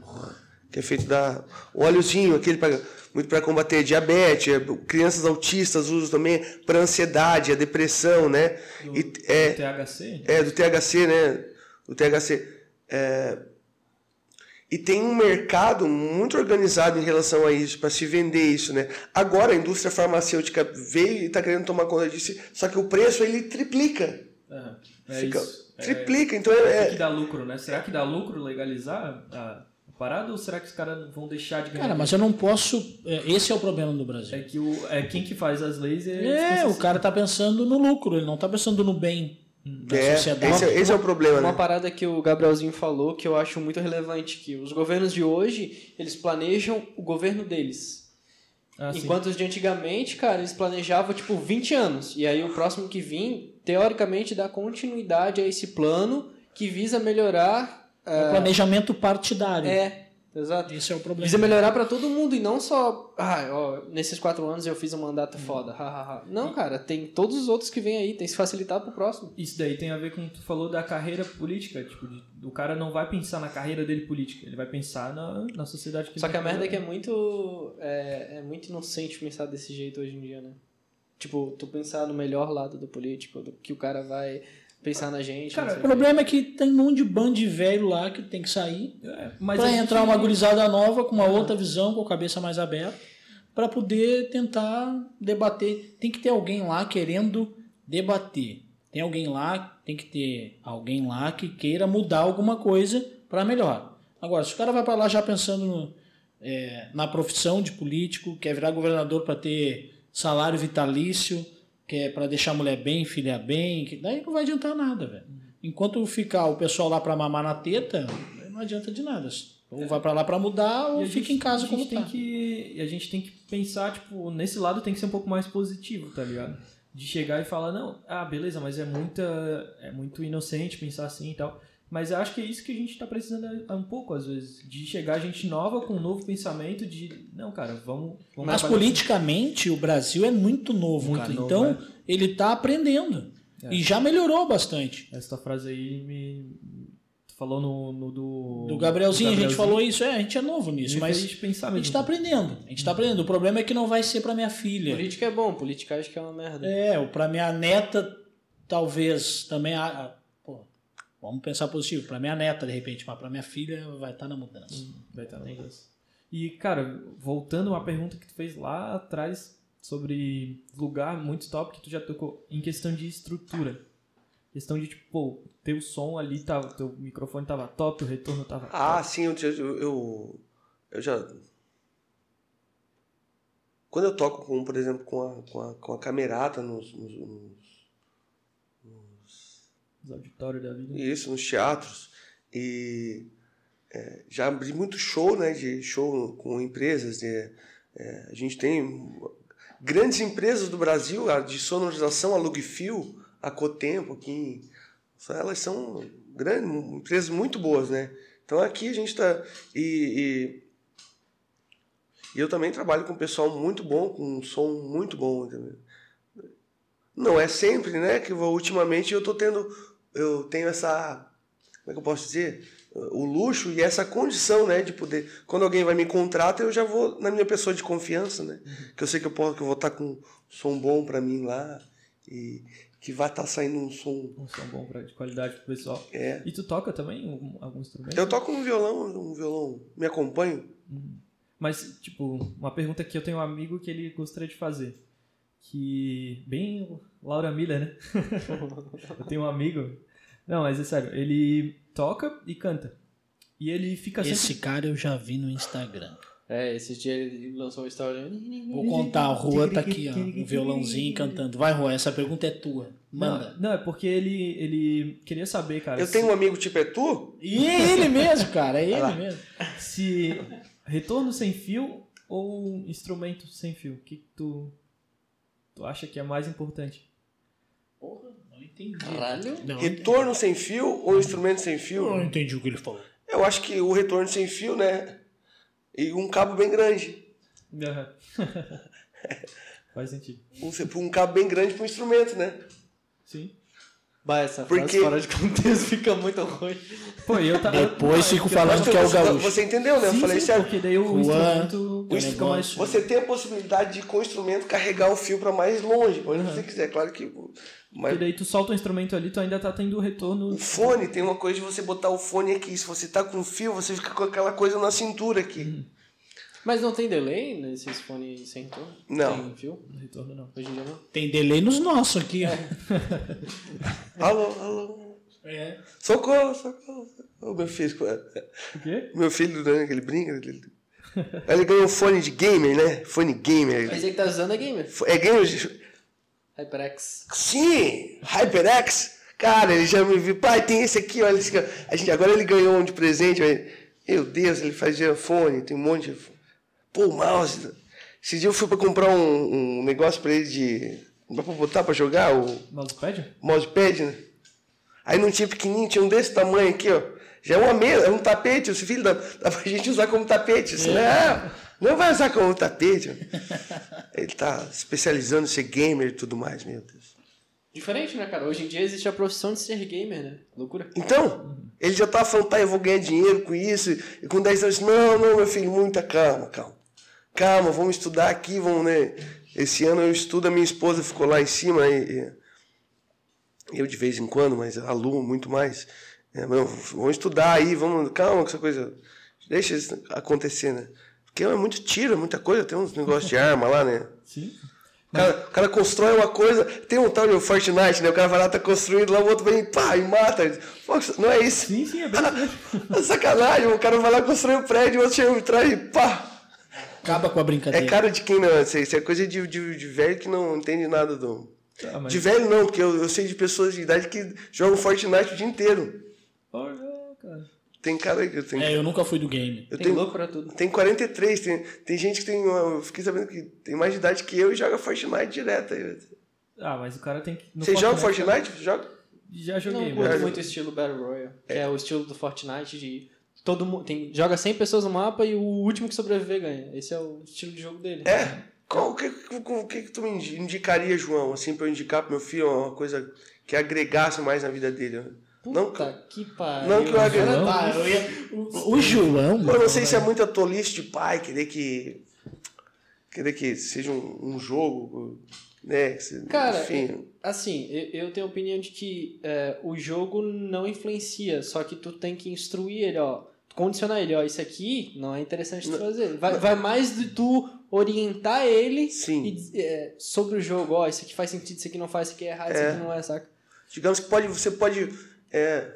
que é feito da o óleozinho, aquele pra, muito para combater diabetes, é, crianças autistas usam também para ansiedade, a depressão, né? E, é, THC? é do THC, né? Do THC. É, e tem um mercado muito organizado em relação a isso, para se vender isso, né? Agora a indústria farmacêutica veio e está querendo tomar conta disso, só que o preço ele triplica. É, é Fica- isso. É, triplica, então o é, que dá lucro, né? Será que dá lucro legalizar a parada ou será que os caras vão deixar de ganhar? Cara, mas eu não posso. é, Esse é o problema do É Brasil. que o, é quem que faz as leis é... É, o cara tá pensando no lucro, ele não tá pensando no bem da é, sociedade. esse, é- esse é o problema, Uma né? parada que o Gabrielzinho falou que eu acho muito relevante, que os governos de hoje, eles planejam o governo deles. Ah, sim. Enquanto os de antigamente, cara, eles planejavam tipo 20 anos. E aí o próximo que vir, teoricamente, dá continuidade a esse plano que visa melhorar. É o planejamento partidário. É, exato. Esse é o problema. Visa melhorar pra todo mundo e não só. Ah, ó, nesses quatro anos eu fiz um mandato foda. ha, ha. Não, cara, tem todos os outros que vêm aí, tem que se facilitar pro próximo. Isso daí tem a ver com o que tu falou da carreira política, tipo, de- o cara não vai pensar na carreira dele política, ele vai pensar na, na sociedade que Só ele que a merda é que é muito. É, é muito inocente pensar desse jeito hoje em dia, né? Tipo, tu pensar no melhor lado do político, do que o cara vai pensar na gente. Cara, O problema é que tem um monte de bando de velho lá que tem que sair É, mas pra a gente- entrar uma gurizada nova com uma outra visão, com a cabeça mais aberta, pra poder tentar debater. Tem que ter alguém lá querendo debater. Tem alguém lá, tem que ter alguém lá que queira mudar alguma coisa pra melhor. Agora, se o cara vai pra lá já pensando no- é, na profissão de político, quer virar governador pra ter salário vitalício, quer pra deixar a mulher bem, filha bem, que- daí não vai adiantar nada, velho. Enquanto ficar o pessoal lá pra mamar na teta, não adianta de nada. Ou vai pra lá pra mudar, ou fica gente- em casa como tem tá. que E a gente tem que pensar, tipo, nesse lado tem que ser um pouco mais positivo, tá ligado? De chegar e falar, não, ah, beleza, mas é muita. É muito inocente pensar assim e tal. Mas eu acho que é isso que a gente tá precisando é- um pouco, às vezes. De chegar gente nova com um novo pensamento de. Não, cara, vamos. vamos Mas politicamente o Brasil é muito novo, Muito cara. novo, então é. ele tá aprendendo. É. E já melhorou bastante. Essa frase aí me. Tu falou no, no do. Do Gabrielzinho, do a gente falou isso, é, a gente é novo nisso, Me mas a gente tá aprendendo. A gente tá aprendendo. O problema é que não vai ser pra minha filha. Política é bom, política acho que é uma merda. É, pra minha neta, talvez também. a- vamos pensar positivo. Pra minha neta, de repente, mas pra minha filha vai estar na mudança. Vai estar na mudança. E, cara, voltando a uma pergunta que tu fez lá atrás sobre lugar muito top que tu já tocou, em questão de estrutura. Questão de, tipo, pô, teu som ali tava, teu microfone tava top, o retorno tava Ah, top. sim, eu, eu, eu, eu já. Quando eu toco, com, por exemplo, com a, com a, com a camerata nos, nos, nos- Os auditórios da vida. isso, nos teatros, e é, já abri muito show, né, de show com empresas. De, é, a gente tem grandes empresas do Brasil, a de sonorização, a Lugfil, a Cotempo, aqui, elas são grandes, empresas muito boas, né? Então aqui a gente está e, e e eu também trabalho com um pessoal muito bom, com um som muito bom. Não é sempre, né? Que ultimamente eu tô tendo. Eu tenho essa. Como é que eu posso dizer? O luxo e essa condição, né? De poder. Quando alguém vai me contrata, eu já vou na minha pessoa de confiança, né? Que eu sei que eu, posso, que eu vou estar com um som bom pra mim lá. E que vai estar saindo um som. Um som bom pra, de qualidade pro pessoal. É. E tu toca também algum, algum instrumento? Eu toco um violão, um violão. Me acompanho? Mas, tipo, uma pergunta que eu tenho um amigo que ele gostaria de fazer. Que. Bem Laura Miller, né? *laughs* eu tenho um amigo. Não, mas é sério, ele toca e canta. E ele fica sempre. Esse cara eu já vi no Instagram. É, esse dia ele lançou um story. Vou contar, o Juan tá aqui, ó, um violãozinho cantando. Vai, Juan, essa pergunta é tua. Manda. Não, não, é porque ele, ele queria saber, cara. Eu se- tenho um amigo tipo é tu? E é ele mesmo, cara, é ele mesmo. se retorno sem fio ou instrumento sem fio? O que tu, tu acha que é mais importante? Porra, não entendi. Caralho. Não, Retorno sem fio ou instrumento sem fio? eu não entendi o que ele falou. Eu acho que o retorno sem fio, né? E um cabo bem grande. Aham. *laughs* Faz sentido. Um, um cabo bem grande para um instrumento, né? Sim. Bah, essa Porque- frase fora de contexto *laughs* fica muito ruim. Pô, eu tava. Depois fico falando Mas que é o você- gaúcho. Você entendeu, né? Sim, eu falei sim, certo. porque daí o Juan, instrumento o fica mais. Você tem a possibilidade de, com o instrumento, carregar o fio para mais longe, onde você quiser. Claro que. Porque Mas daí tu solta o instrumento ali, tu ainda tá tendo o retorno. o fone tem uma coisa de você botar o fone aqui. Se você tá com fio, você fica com aquela coisa na cintura aqui. Mas não tem delay nesses fones sem retorno? Não. Tem fio? No retorno não. Hoje em dia não. Tem delay nos nossos aqui, ó. *laughs* Alô, alô. É. Socorro, socorro. Ô, meu filho. O quê? Meu filho, né, que ele brinca. Ele, ele ganhou um fone de gamer, né? Fone gamer. Mas ele que tá usando é gamer. É gamer. HyperX. Sim, HyperX. Cara, ele já me viu. Pai, tem esse aqui, olha. Esse aqui. A gente, agora ele ganhou um de presente. mas- Meu Deus, ele fazia fone, tem um monte de. Pô, o mouse. Esse dia eu fui pra comprar um, um negócio pra ele de. Dá pra botar pra jogar? O Mousepad? mousepad, né? Aí não tinha pequenininho, tinha um desse tamanho aqui, ó. Já é uma mesa, é um tapete. Esse filho dá, dá pra gente usar como tapete. Assim, não, não vai usar como tapete. Ele tá especializando em ser gamer e tudo mais, meu Deus. Diferente, né, cara? Hoje em dia existe a profissão de ser gamer, né? Loucura. Então, ele já tava falando, tá, eu vou ganhar dinheiro com isso. E com 10 anos, não, não, meu filho, muita calma, calma. Calma, vamos estudar aqui, vamos, né? Esse ano eu estudo, a minha esposa ficou lá em cima, e, eu de vez em quando, mas a Lu muito mais. É, não, vamos estudar aí, vamos, calma com essa coisa. Deixa isso acontecer, né? Porque é muito tiro, é muita coisa, tem uns negócios de arma lá, né? Sim. O cara, o cara constrói uma coisa, tem um tal de Fortnite, né? O cara vai lá, tá construindo lá, o outro vem, pá, e mata. Pô, não é isso? Sim, sim, é bem *laughs* É sacanagem, o cara vai lá construir um prédio, o outro chega atrás e pá. Acaba com a É brincadeira. cara de quem não, isso é coisa de, de, de velho que não entende nada do... Ah, mas- De velho não, porque eu, eu sei de pessoas de idade que jogam Fortnite o dia inteiro. Olha, cara. Tem cara que eu tenho... É, eu nunca fui do game. eu Tem tenho, louco pra tudo. tem 43, tem, tem gente que tem... Eu fiquei sabendo que tem mais de idade que eu e joga Fortnite direto. aí. Ah, mas o cara tem que. Você joga Fortnite? Joga? Já Não joguei, curto mas. muito o estilo Battle Royale, que é o estilo do Fortnite de todo mundo tem joga 100 pessoas no mapa e o último que sobreviver ganha. Esse é o estilo de jogo dele. É? Qual, o que, o, que que tu me indi- indicaria, João, assim, pra eu indicar pro meu filho uma coisa que agregasse mais na vida dele? Não, Puta que pariu. não que eu agre- Agora não. eu ia- O, o João, eu não sei se é muita tolice de pai querer que. querer que seja um, um jogo, né? Cara, enfim. Assim, eu, eu tenho a opinião de que é, o jogo não influencia, só que tu tem que instruir ele, ó. Condicionar ele, ó, isso aqui não é interessante tu fazer. Vai, vai mais de tu orientar ele Sim. e é, sobre o jogo, ó, isso aqui faz sentido, isso aqui não faz, isso aqui é errado, isso É. aqui não é, saca? Digamos que pode, você pode é,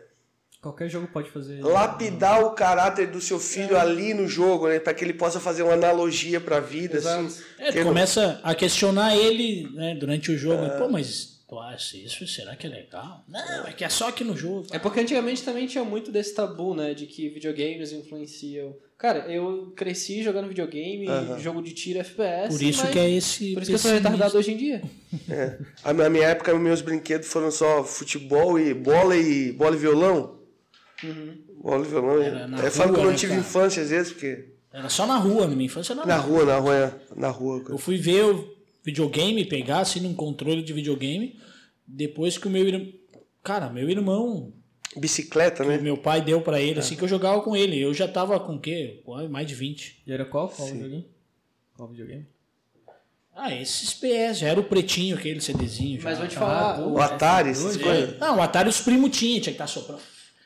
Qualquer jogo pode fazer. lapidar o caráter do seu filho ali no jogo, né? Pra que ele possa fazer uma analogia pra vida, assim. é, não- começa a questionar ele né, durante o jogo. Pô, mas tu acha isso? Será que é legal? Não, é que é só aqui no jogo. É porque antigamente também tinha muito desse tabu, né? De que videogames influenciam. Cara, eu cresci jogando videogame, Aham. jogo de tiro FPS. Por isso mas- que é esse. Por isso que eu sou retardado hoje em dia. *laughs* É. A, na minha época, meus brinquedos foram só futebol e bola e bola e violão. Bola e violão. Era na Eu falo que eu rua, não né, tive cara? infância às vezes, porque. Era só na rua, na minha infância era na, Na rua. rua, na rua, na rua. Eu fui ver, eu videogame, pegar assim num controle de videogame, depois que o meu irmão. Cara, meu irmão, Bicicleta, que né? meu pai deu pra ele, assim que eu jogava com ele. Eu já tava com o quê? Mais de 20. E era qual? Qual videogame? Qual videogame? Ah, esses PS, já era o pretinho, aquele CDzinho. Já. Mas vou te Ah, falar, pô. O Atari, essas coisas. Não, o Atari os primos tinham, tinha que estar soprando.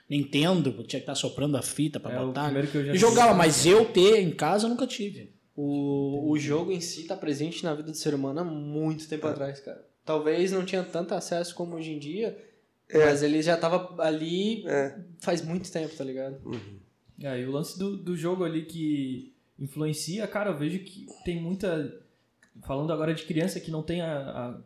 Nintendo, tinha que estar soprando a fita pra É, o botar. primeiro que eu já e vi. jogava, mas eu ter em casa eu nunca tive. O, o jogo em si tá presente na vida do ser humano há muito tempo atrás, cara. Talvez não tinha tanto acesso como hoje em dia, mas ele já tava ali faz muito tempo, tá ligado? É, e o lance do, do jogo ali que influencia, cara, eu vejo que tem muita. Falando agora de criança que não tem a, a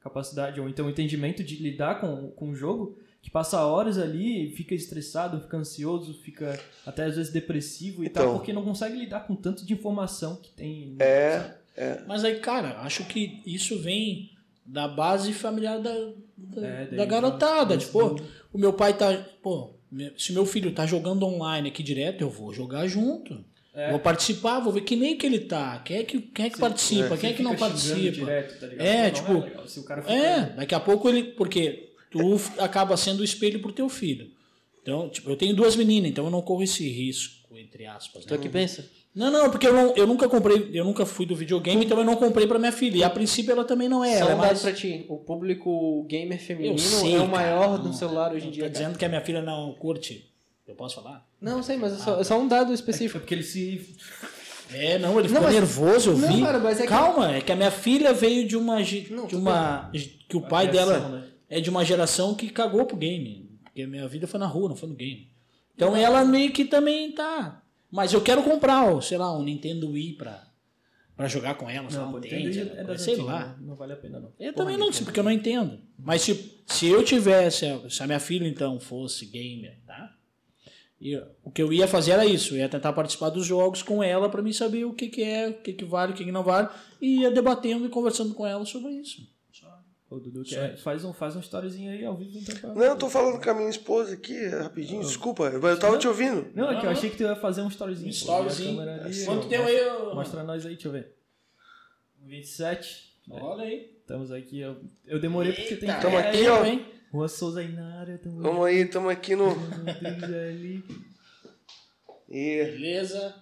capacidade ou então o entendimento de lidar com, com o jogo, que passa horas ali, fica estressado, fica ansioso, fica até às vezes depressivo e Então. tal, porque não consegue lidar com tanto de informação que tem. no- É, Mas aí, cara, acho que isso vem da base familiar da, da, É, da garotada. já- Tipo, pô, o meu pai tá. Pô, se meu filho tá jogando online aqui direto, eu vou jogar junto. É. Vou participar, vou ver que nem que ele tá. Quem é que, quem é que participa, Você quem é que não participa. Direto, tá? É, Não tipo, legal. Se o cara fica- É, daqui a pouco ele. Porque tu acaba sendo o espelho pro teu filho. Então, tipo, eu tenho duas meninas, então eu não corro esse risco, entre aspas. Tu né? aqui pensa? Não, não, porque eu, não, eu nunca comprei, eu nunca fui do videogame, então eu não comprei pra minha filha. E a princípio ela também não é. Só Ela é um dado mais... pra ti, o público gamer feminino sei, é o cara. maior do Não, celular hoje em Tá dia. cara. dizendo que a minha filha não curte. Eu posso falar? Não, sei, mas é só, é só um dado É específico. porque ele se. É, não, ele ficou mas- nervoso, eu Não, vi. cara, mas é que- Calma, é que a minha filha veio de uma. Não, de uma que o pai dela né? É de uma geração que cagou pro game. Porque a minha vida foi na rua, não foi no game. Então ela meio que também tá. Mas eu quero comprar, ó, sei lá, um Nintendo Wii pra, pra jogar com ela, sei lá, Não, Nintendo é das sei lá. né? Não vale a pena, não. Eu também não sei, porque eu não entendo. Mas se, se eu tivesse, se a minha filha então fosse gamer, tá? E o que eu ia fazer era isso, eu ia tentar participar dos jogos com ela pra mim saber o que, que é, o que, que vale, o que, que não vale, e ia debatendo e conversando com ela sobre isso. Ô, Dudu, quer- faz, um, faz um storyzinho aí ao vivo então. Pra... Não, eu tô falando com a minha esposa aqui, rapidinho, desculpa, eu tava te ouvindo. Não, é que eu achei que tu ia fazer um storyzinho. Um storyzinho. ali, Quanto deu aí? Mostra nós aí, deixa eu ver. 27. Olha aí. Estamos aqui. Eu, eu demorei porque tem Eita, Tamo é aqui, eu, ó. hein? Rua Souza aí na área. Tamo Vamos aí, estamos aqui no. E, Beleza.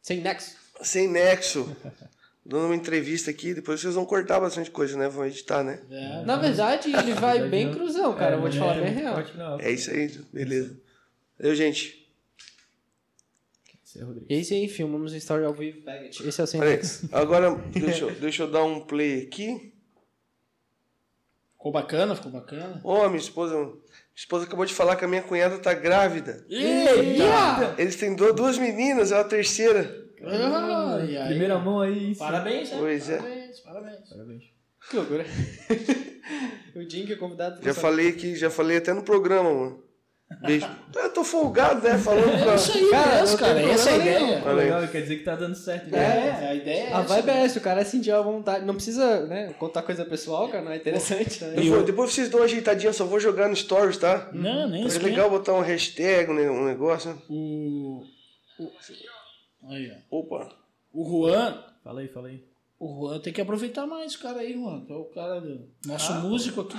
Sem nexo. sem nexo. *laughs* Dando uma entrevista aqui, depois vocês vão cortar bastante coisa, né? Vão editar, né? É. Na verdade, ele vai verdade, bem não. cruzão, cara. eu vou te É, falar é bem real. não. É isso aí, beleza. Eu, gente, Esse é aí, filmamos o Story ao vivo. Esse é o sem. Agora, *laughs* deixa, eu- deixa eu dar um play aqui. Ficou bacana, ficou bacana. Ó, minha esposa. Minha esposa acabou de falar que a minha cunhada tá grávida. Eita! Eles têm du- duas meninas, é a terceira. Ai. Primeira mão aí. sim. Parabéns, né? Pois é. Parabéns, parabéns. Parabéns. Que loucura. *laughs* o Jim que é convidado. Já falei aqui, já falei até no programa, mano. Beijo. Eu tô folgado, né? Falando pra. É isso aí Cara, cara. Essa é a ideia. Aí. legal, quer dizer que tá dando certo. né? É, a ideia é A essa. vibe é essa, o cara sentiu a vontade. Não precisa, né, contar coisa pessoal, cara, não é interessante, né? Vou- depois vocês dão uma ajeitadinha, eu só vou jogar no Stories, tá? Não, nem É esquenta. legal botar um hashtag, um um negócio. né? O... o... Aí, ó. Opa. O Juan... Fala aí, fala aí. O Juan tem que aproveitar mais o cara aí, Juan. É o cara do... Nosso músico aqui,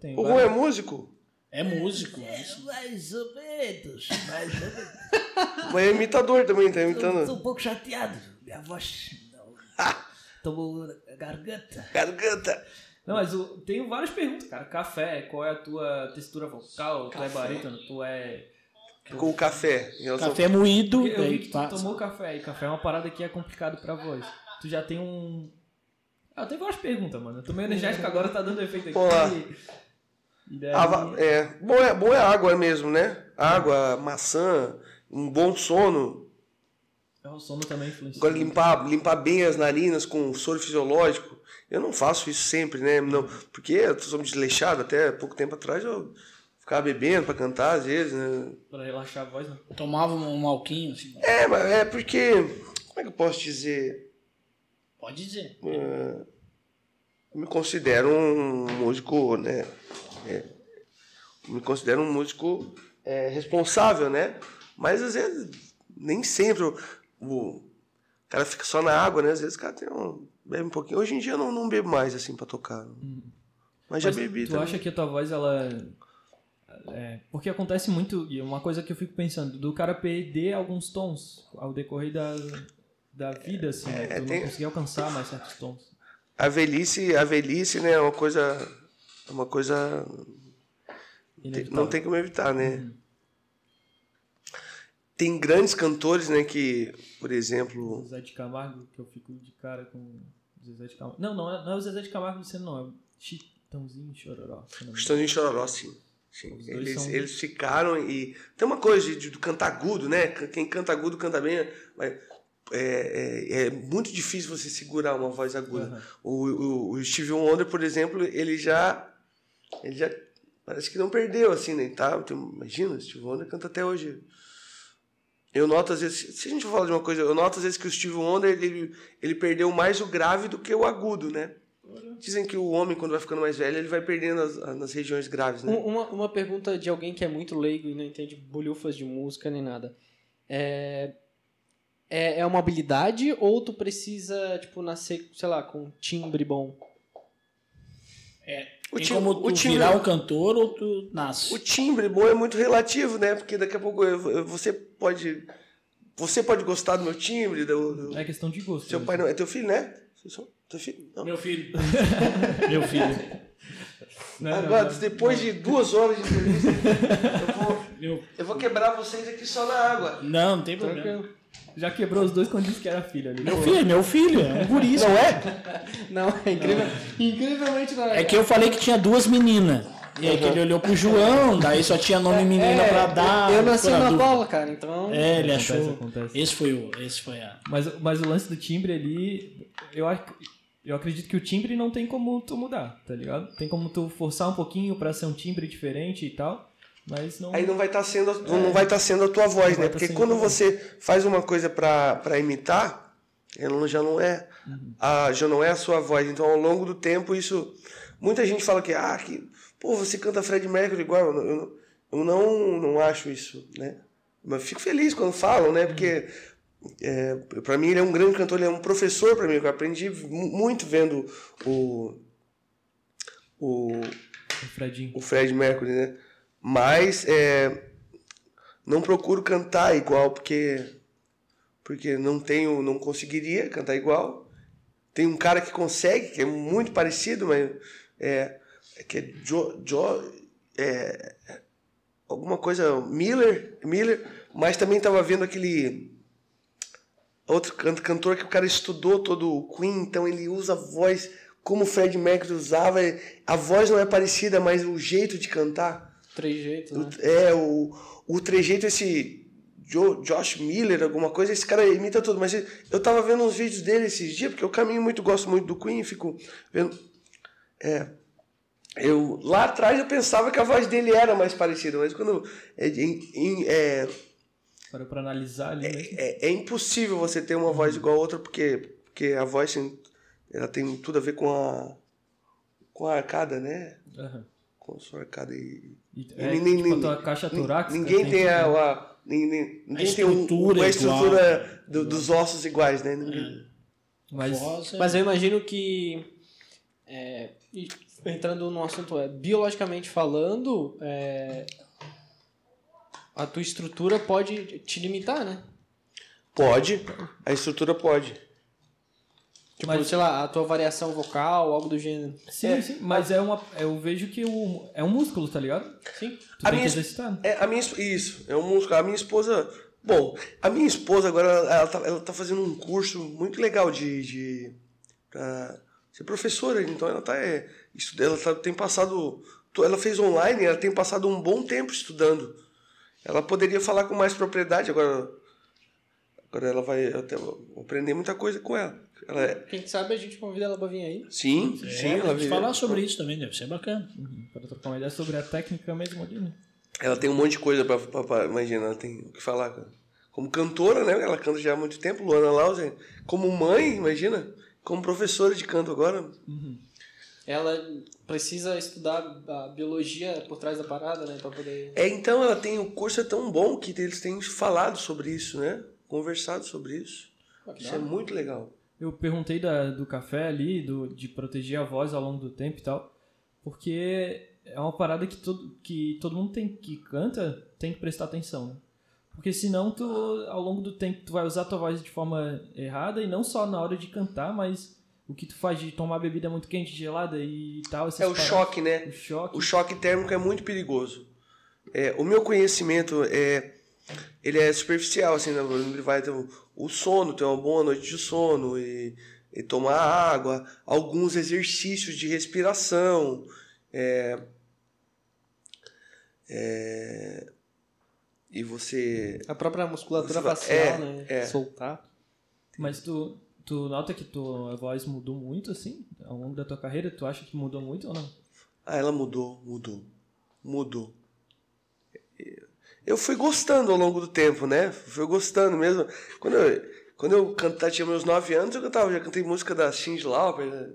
tenho O Juan é músico? É músico. é isso. Mais ou menos, mais ou menos. *laughs* Mas é imitador também, tá Tô, imitando. tô um pouco chateado. Minha voz não. *laughs* Tomou garganta. Garganta. Não, mas eu tenho várias perguntas, cara. Café, qual é a tua textura vocal? Tu é barítono? Tu é. Com o café. Café moído. Porque eu vi que tu passa. tomou café e café é uma parada que é complicado pra voz. Tu já tem um. Ah, eu tenho várias perguntas, mano. Eu tô meio energético agora, tá dando efeito aqui. Olá. E daí... Ah, é. Bom, é. Bom é água mesmo, né? Água, maçã, um bom sono. É, o sono também influencia. Agora limpar, limpar bem as narinas com soro fisiológico. Eu não faço isso sempre, né? Não, porque eu sou desleixado, até pouco tempo atrás eu ficava bebendo pra cantar às vezes, né? Pra relaxar a voz, né? Tomava um malquinho, assim. É, mas é porque. Como é que eu posso dizer? Pode dizer. Eu me considero um músico, né? é, me considero um músico é, responsável, né? Mas às vezes nem sempre o, o- cara fica só na água, né? Às vezes o cara tem um, bebe um pouquinho. Hoje em dia eu não, não bebo mais, assim, pra tocar. Mas já Mas bebi tu também. acha que a tua voz, ela. É, porque acontece muito, e é uma coisa que eu fico pensando, do cara perder alguns tons ao decorrer da, da vida, assim, né? Tu tem- não conseguir alcançar mais certos tons. A velhice, a velhice, né, é uma coisa. É uma coisa. Inevitável. não tem como evitar, né? Tem grandes cantores, né, que, por exemplo. Zezé de Camargo, que eu fico de cara com Zezé de Camargo. Não, não é, não é o Zezé de Camargo dizendo, não, é o Chitãozinho Chororó. Estãozinho Chororó, sim. Eles, são- eles ficaram e. Tem uma coisa de, de- do cantar agudo, né? Quem canta agudo canta bem, mas é, é, é muito difícil você segurar uma voz aguda. Aham. O, o, o Steve Wonder, por exemplo, ele já. Ele já. Parece que não perdeu, assim, né? Tá, imagina, o Steve Wonder canta até hoje. Eu noto às vezes, se a gente falar de uma coisa, eu noto às vezes que o Steve Wonder ele, ele perdeu mais o grave do que o agudo, né? Dizem que o homem, quando vai ficando mais velho, ele vai perdendo as, nas regiões graves, né? Um- Uma, uma pergunta de alguém que é muito leigo e não entende bolhufas de música nem nada. É, é, é uma habilidade ou tu precisa, tipo, nascer, sei lá, com um timbre bom? O Tem tim- como o tu timbre- virar um cantor ou tu nasce. O timbre bom é muito relativo, né? Porque daqui a pouco eu- eu- você pode. Você pode gostar do meu timbre, do, do- É questão de gosto. seu mesmo. pai não. É teu filho, né? Seu som- Teu filho? Não. Meu filho. *laughs* Meu filho. Não, não, Agora, não. depois de duas horas de entrevista, eu vou, Meu... eu vou quebrar vocês aqui só na água. Não, não tem problema. Tranquilo. Já quebrou os dois quando disse que era filho ali. Meu filho, meu filho, é um guri. Não é? Não, é incrível. Incrivelmente não É que eu falei que tinha duas meninas. E aí que ele olhou pro João, daí só tinha nome menina É, pra dar. Eu nasci pra na. Paula, cara, então. É, ele Acontece, achou. acontece. Esse foi o. Esse foi a. Mas, mas o lance do timbre ali, eu, ac- eu acredito que o timbre não tem como tu mudar, tá ligado? Tem como tu forçar um pouquinho pra ser um timbre diferente e tal, mas não... Aí não vai estar sendo, não vai tá sendo a tua voz, Não né? tá Porque quando você faz uma coisa pra pra imitar, ela já não é a, já não é a sua voz. Então, ao longo do tempo, isso muita gente fala que ah, que pô, você canta Fred Mercury igual. Eu, não- eu, não- eu não não acho isso, né? Mas fico feliz quando falam, né? Porque é, para mim ele é um grande cantor, ele é um professor para mim. Eu aprendi mu- muito vendo o o O Fredinho. o Fred Mercury, né? Mas é, não procuro cantar igual porque porque não tenho, não conseguiria cantar igual. Tem um cara que consegue, que é muito parecido, mas é que é Jo, Jo é, alguma coisa Miller, Miller, mas também estava vendo aquele outro can- cantor que o cara estudou todo o Queen, então ele usa a voz como o Fred Mercury usava. A voz não é parecida, mas o jeito de cantar Trejeito, né? é o, o trejeito, esse Jo- Josh Miller, alguma coisa, esse cara imita tudo. Mas eu tava vendo uns vídeos dele esses dias, porque eu caminho muito, gosto muito do Queen, fico vendo. É, eu, lá atrás eu pensava que a voz dele era mais parecida, mas quando. É, em- em- é, Para pra analisar ali mesmo. é, é impossível você ter uma voz igual a outra, porque, porque a voz tem- ela tem tudo a ver com a. com a arcada, né? Aham. Com a sua arcada e. E, é, nem- tipo, nem- a tua caixa torácica. Ninguém tem a, né? a- nem- nem- ninguém tem um- estrutura a igual. estrutura do- dos ossos iguais, né? Ninguém- Mas, Voz é- Mas eu imagino que. é, entrando no assunto, é, biologicamente falando, é, a tua estrutura pode te limitar, né? Pode, a estrutura pode. Tipo, Mas- sei lá, a tua variação vocal, algo do gênero. sim, sim, mas é uma, eu vejo que o, é um músculo, tá ligado? Sim. Tu A tem minha que exercitar. né? É, a minha, isso, é um músculo. A minha esposa. Bom, a minha esposa agora ela tá, ela tá fazendo um curso muito legal de. de pra ser professora, então ela tá. É, ela tá, tem passado. Ela fez online, ela tem passado um bom tempo estudando. Ela poderia falar com mais propriedade, agora. Agora ela vai. Até aprender muita coisa com ela. ela é, Quem sabe a gente convida ela pra vir aí. sim, É, sim, ela vive- falar sobre isso também, deve ser bacana. Para trocar uma ideia sobre a técnica mesmo ali, né? Ela tem um monte de coisa pra- imagina, ela tem o que falar. cara. Como cantora, né? Ela canta já há muito tempo, Luana Lauser. Como mãe, imagina. Como professora de canto agora. Ela precisa estudar a biologia por trás da parada, né? Pra poder. É, então ela tem, o curso é tão bom que eles têm falado sobre isso, né? Conversado sobre isso. Isso é muito legal. Eu perguntei da, do café ali, do, de proteger a voz ao longo do tempo e tal, porque é uma parada que todo, que todo mundo tem que canta tem que prestar atenção, né? Porque senão tu, ao longo do tempo, tu vai usar a tua voz de forma errada e não só na hora de cantar, mas o que tu faz de tomar bebida muito quente, gelada e tal. essas É o paradas. choque, né? O choque. O choque térmico é muito perigoso. É, o meu conhecimento é ele é superficial, assim, né? ele vai ter o, o sono, ter uma boa noite de sono e, e tomar água, alguns exercícios de respiração, é, é, e você A própria musculatura Você vai- facial, é, né? é. Soltar. Mas tu, tu nota que tua voz mudou muito, assim, ao longo da tua carreira? Tu acha que mudou muito ou não? Ah, ela mudou, mudou, mudou. Eu fui gostando ao longo do tempo, né? Fui gostando mesmo. Quando eu, quando eu cantava, tinha meus nove anos, eu cantava, já cantei música da Cindy Lauper. né?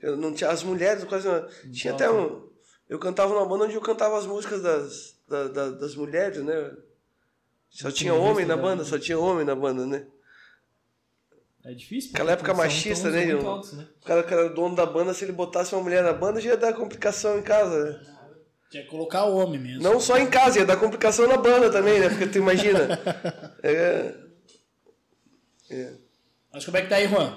Eu não tinha, as mulheres quase não, tinha até um. Eu cantava numa banda onde eu cantava as músicas das, da- da- das mulheres, né? Só tinha homem na banda, só tinha homem na banda, né? É difícil. Aquela época são machista, né, altos, né? O cara que era dono da banda, se ele botasse uma mulher na banda, já ia dar complicação em casa, né? Tinha que colocar o homem mesmo. Não só em casa, ia dar complicação na banda também, né? Porque tu imagina. *laughs* É, Mas como é que tá aí, Juan?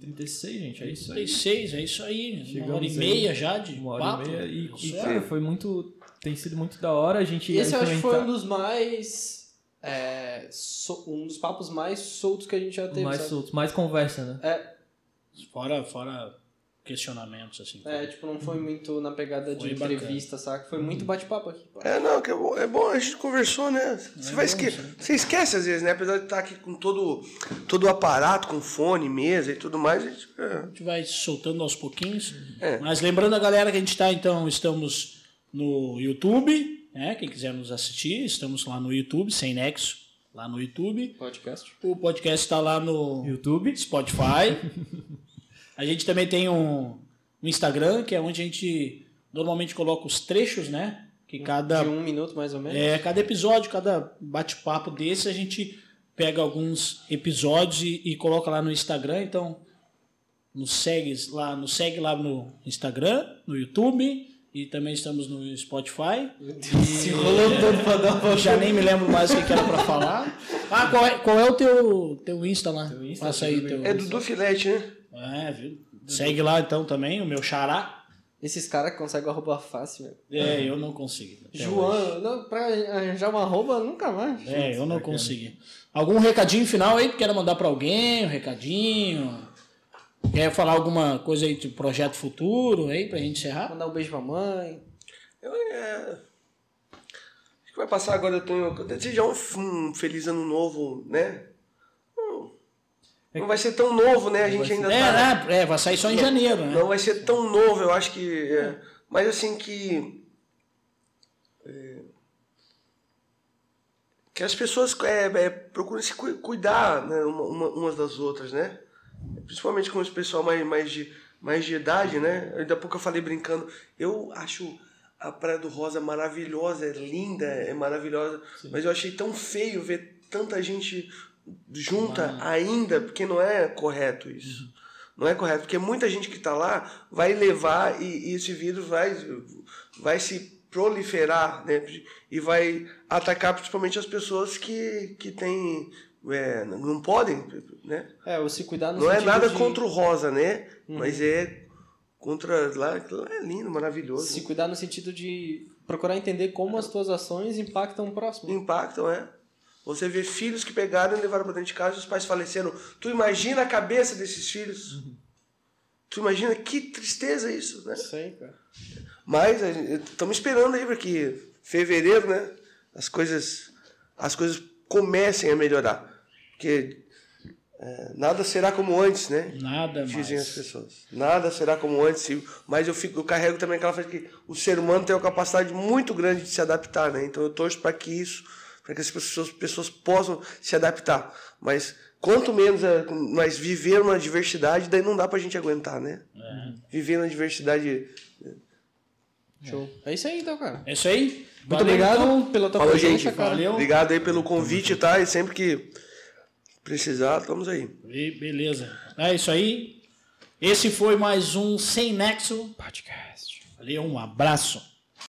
36, gente, é isso aí. 36, é isso aí. uma Chegamos hora e aí. meia já de Uma hora papo. e meia. E, e, é. cara, foi muito. Tem sido muito da hora a gente. Esse eu acho que foi um dos mais. É, so- um dos papos mais soltos que a gente já teve. mais sabe? soltos, mais conversa, né? Fora, fora questionamentos, assim. É, tipo, não foi muito na pegada de Foi bacana. entrevista, saca? Foi muito bate-papo aqui. pá. é, não, que é bom, é bom, a gente conversou, né? Você, vai bom esque... isso, né? Você esquece às vezes, né? Apesar de estar aqui com todo, todo o aparato, com fone, mesa e tudo mais, a gente, é, A gente vai soltando aos pouquinhos. É. Mas lembrando a galera que a gente está, então, estamos no YouTube, né? Quem quiser nos assistir, estamos lá no YouTube, sem nexo, lá no YouTube. Podcast. O podcast está lá no YouTube. Spotify. *laughs* a gente também tem um, um Instagram, que é onde a gente normalmente coloca os trechos, né? Que cada De um minuto mais ou menos. É, cada episódio, cada bate-papo desse, a gente pega alguns episódios e, e coloca lá no Instagram. Então, nos segue lá, nos segue lá no Instagram, no YouTube e também estamos no Spotify. *laughs* Se rolando todo pra dar uma Já nem me lembro mais o que que era pra falar. *laughs* Ah, qual é, qual é o teu, teu Insta lá? Teu Insta, Passa aí teu. é Dudu Filete, né? É, viu? Segue lá então também, o meu xará. Esses caras que conseguem arroba fácil, velho. É, eu não consegui. João, não, pra arranjar uma arroba, nunca mais. É, eu não consegui. Algum recadinho final aí que queira mandar pra alguém, um recadinho? Quer falar alguma coisa aí de projeto futuro aí pra gente encerrar? Mandar um beijo pra mãe. Eu, é... Acho que vai passar agora, eu tenho. Desejar um, um feliz ano novo, né? Não, não vai ser tão novo, né? A gente ainda É, tá. né? é, vai sair só em janeiro, né? Não vai ser tão novo, eu acho que. é, mas assim que. é, que as pessoas é, é, procurem se cu- cuidar né, uma, uma- umas das outras, né? Principalmente com esse pessoal mais, mais, de, mais de idade, né? Ainda há pouco eu falei brincando. Eu acho a Praia do Rosa maravilhosa, é linda, é maravilhosa. Mas eu achei tão feio ver tanta gente junta ainda, porque não é correto isso. Não é correto, porque muita gente que está lá vai levar e, e esse vírus vai, vai se proliferar né? e vai atacar principalmente as pessoas que, que têm. É, não podem, né? É, ou se cuidar no Não é nada de contra o rosa, né? Mas é contra. Lá, é lindo, maravilhoso. Se cuidar no sentido de procurar entender como as tuas ações impactam o próximo. Impactam, é. Você vê filhos que pegaram e levaram para dentro de casa e os pais faleceram. Tu imagina a cabeça desses filhos? Tu imagina que tristeza isso, né? Aí, cara. Mas estamos esperando aí para que fevereiro, né, as coisas as coisas comecem a melhorar, porque é, nada será como antes, né? Nada Dizem as mais. pessoas. Nada será como antes. Mas eu fico, eu carrego também aquela frase que o ser humano tem uma capacidade muito grande de se adaptar, né? Então eu torço para que isso, para que as pessoas, pessoas possam se adaptar. Mas quanto menos é, nós viver uma diversidade, daí não dá pra gente aguentar, né? Viver na diversidade. Show. É isso aí então, cara. É isso aí? Muito Valeu, obrigado então, pela tua Falou, presença, gente. cara. Valeu. Obrigado aí pelo convite, tá? E sempre que precisar, estamos aí. E beleza. É isso aí. Esse foi mais um Sem Nexo Podcast. Valeu, um abraço.